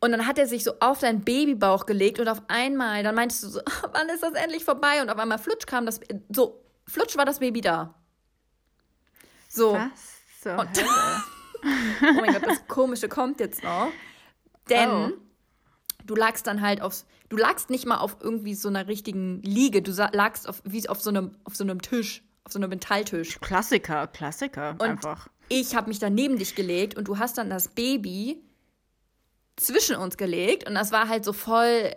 Und dann hat er sich so auf deinen Babybauch gelegt und auf einmal, dann meintest du so, wann ist das endlich vorbei? Und auf einmal flutsch kam das, so, flutsch war das Baby da. So, Was zur Und- oh mein Gott, das Komische kommt jetzt noch. Denn Oh. du lagst dann halt auf, du lagst nicht mal auf irgendwie so einer richtigen Liege, du lagst auf, wie auf so einem, auf so einem Tisch, auf so einem Metalltisch. Klassiker, Klassiker Und einfach. ich habe mich dann neben dich gelegt und du hast dann das Baby zwischen uns gelegt und das war halt so voll,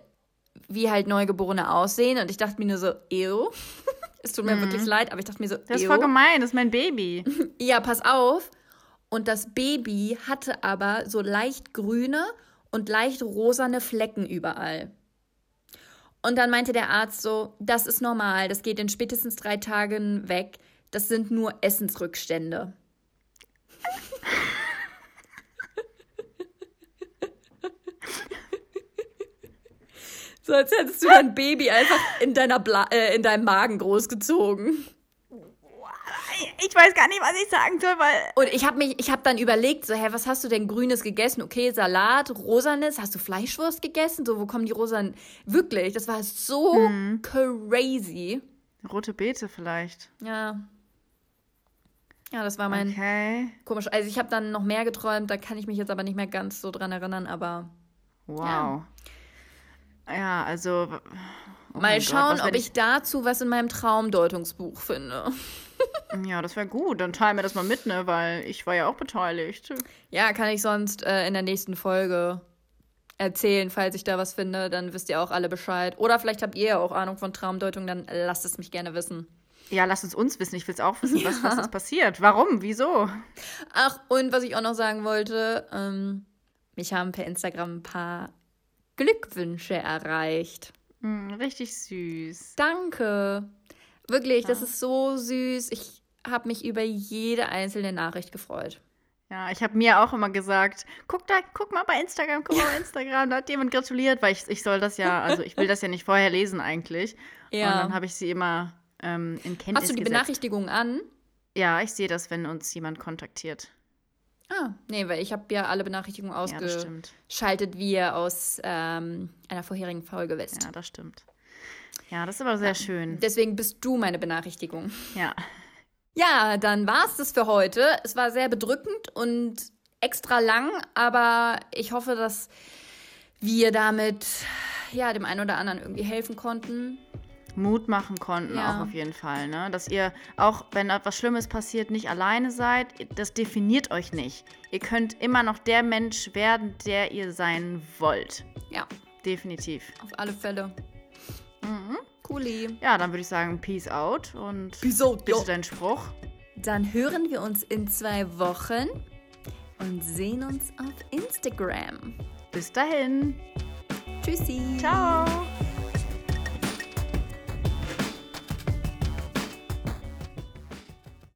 wie halt Neugeborene aussehen und ich dachte mir nur so, ew. Es tut mir wirklich leid, aber ich dachte mir so, Mhm. Das ist voll gemein, das ist mein Baby. Ja, pass auf. Und das Baby hatte aber so leicht grüne und leicht rosane Flecken überall. Und dann meinte der Arzt so, das ist normal, das geht in spätestens drei Tagen weg. Das sind nur Essensrückstände. so als hättest du dein Baby einfach in, deiner Bla äh, in deinem Magen großgezogen. Ich weiß gar nicht, was ich sagen soll, weil. Und ich habe mich, ich habe dann überlegt, so, hä, was hast du denn Grünes gegessen? Okay, Salat, Rosanes, hast du Fleischwurst gegessen? So, wo kommen die Rosanen? Wirklich, das war so Mhm. crazy. Rote Beete vielleicht. Ja. Ja, das war mein Okay. komisch. Also ich habe dann noch mehr geträumt, da kann ich mich jetzt aber nicht mehr ganz so dran erinnern, aber Wow. Ja, also. oh mal Gott, schauen, was ob werd ich dazu was in meinem Traumdeutungsbuch finde. Ja, das wäre gut. Dann teil mir das mal mit, ne? Weil ich war ja auch beteiligt. Ja, kann ich sonst äh, in der nächsten Folge erzählen, falls ich da was finde, dann wisst ihr auch alle Bescheid. Oder vielleicht habt ihr ja auch Ahnung von Traumdeutung, dann lasst es mich gerne wissen. Ja, lass es uns wissen. Ich will es auch wissen, was, was ist passiert. Warum? Wieso? Ach, und was ich auch noch sagen wollte, ähm, mich haben per Instagram ein paar Glückwünsche erreicht. Hm, richtig süß. Danke. Wirklich, das ist so süß. Ich habe mich über jede einzelne Nachricht gefreut. Ja, ich habe mir auch immer gesagt, guck da, guck mal bei Instagram, guck mal bei Instagram, da hat jemand gratuliert, weil ich, ich soll das ja, also ich will das ja nicht vorher lesen eigentlich. Und dann habe ich sie immer ähm, in Kenntnis Hast du die gesetzt. Benachrichtigungen an? Ja, ich sehe das, wenn uns jemand kontaktiert. Ah, nee, weil ich habe ja alle Benachrichtigungen Ja, ausgeschaltet, wie ihr aus ähm, einer vorherigen Folge wisst. Ja, das stimmt. Ja, das ist aber sehr schön. Deswegen bist du meine Benachrichtigung. Ja. Ja, dann war's das für heute. Es war sehr bedrückend und extra lang, aber ich hoffe, dass wir damit ja dem einen oder anderen irgendwie helfen konnten. Mut machen konnten Ja. auch auf jeden Fall, ne? Dass ihr auch, wenn etwas Schlimmes passiert, nicht alleine seid. Das definiert euch nicht. Ihr könnt immer noch der Mensch werden, der ihr sein wollt. Ja, Definitiv. auf alle Fälle. Mhm. Cooli. Ja, dann würde ich sagen, Peace out und Peace out, bitte deinen Spruch. Dann hören wir uns in zwei Wochen und sehen uns auf Instagram. Bis dahin. Tschüssi. Ciao.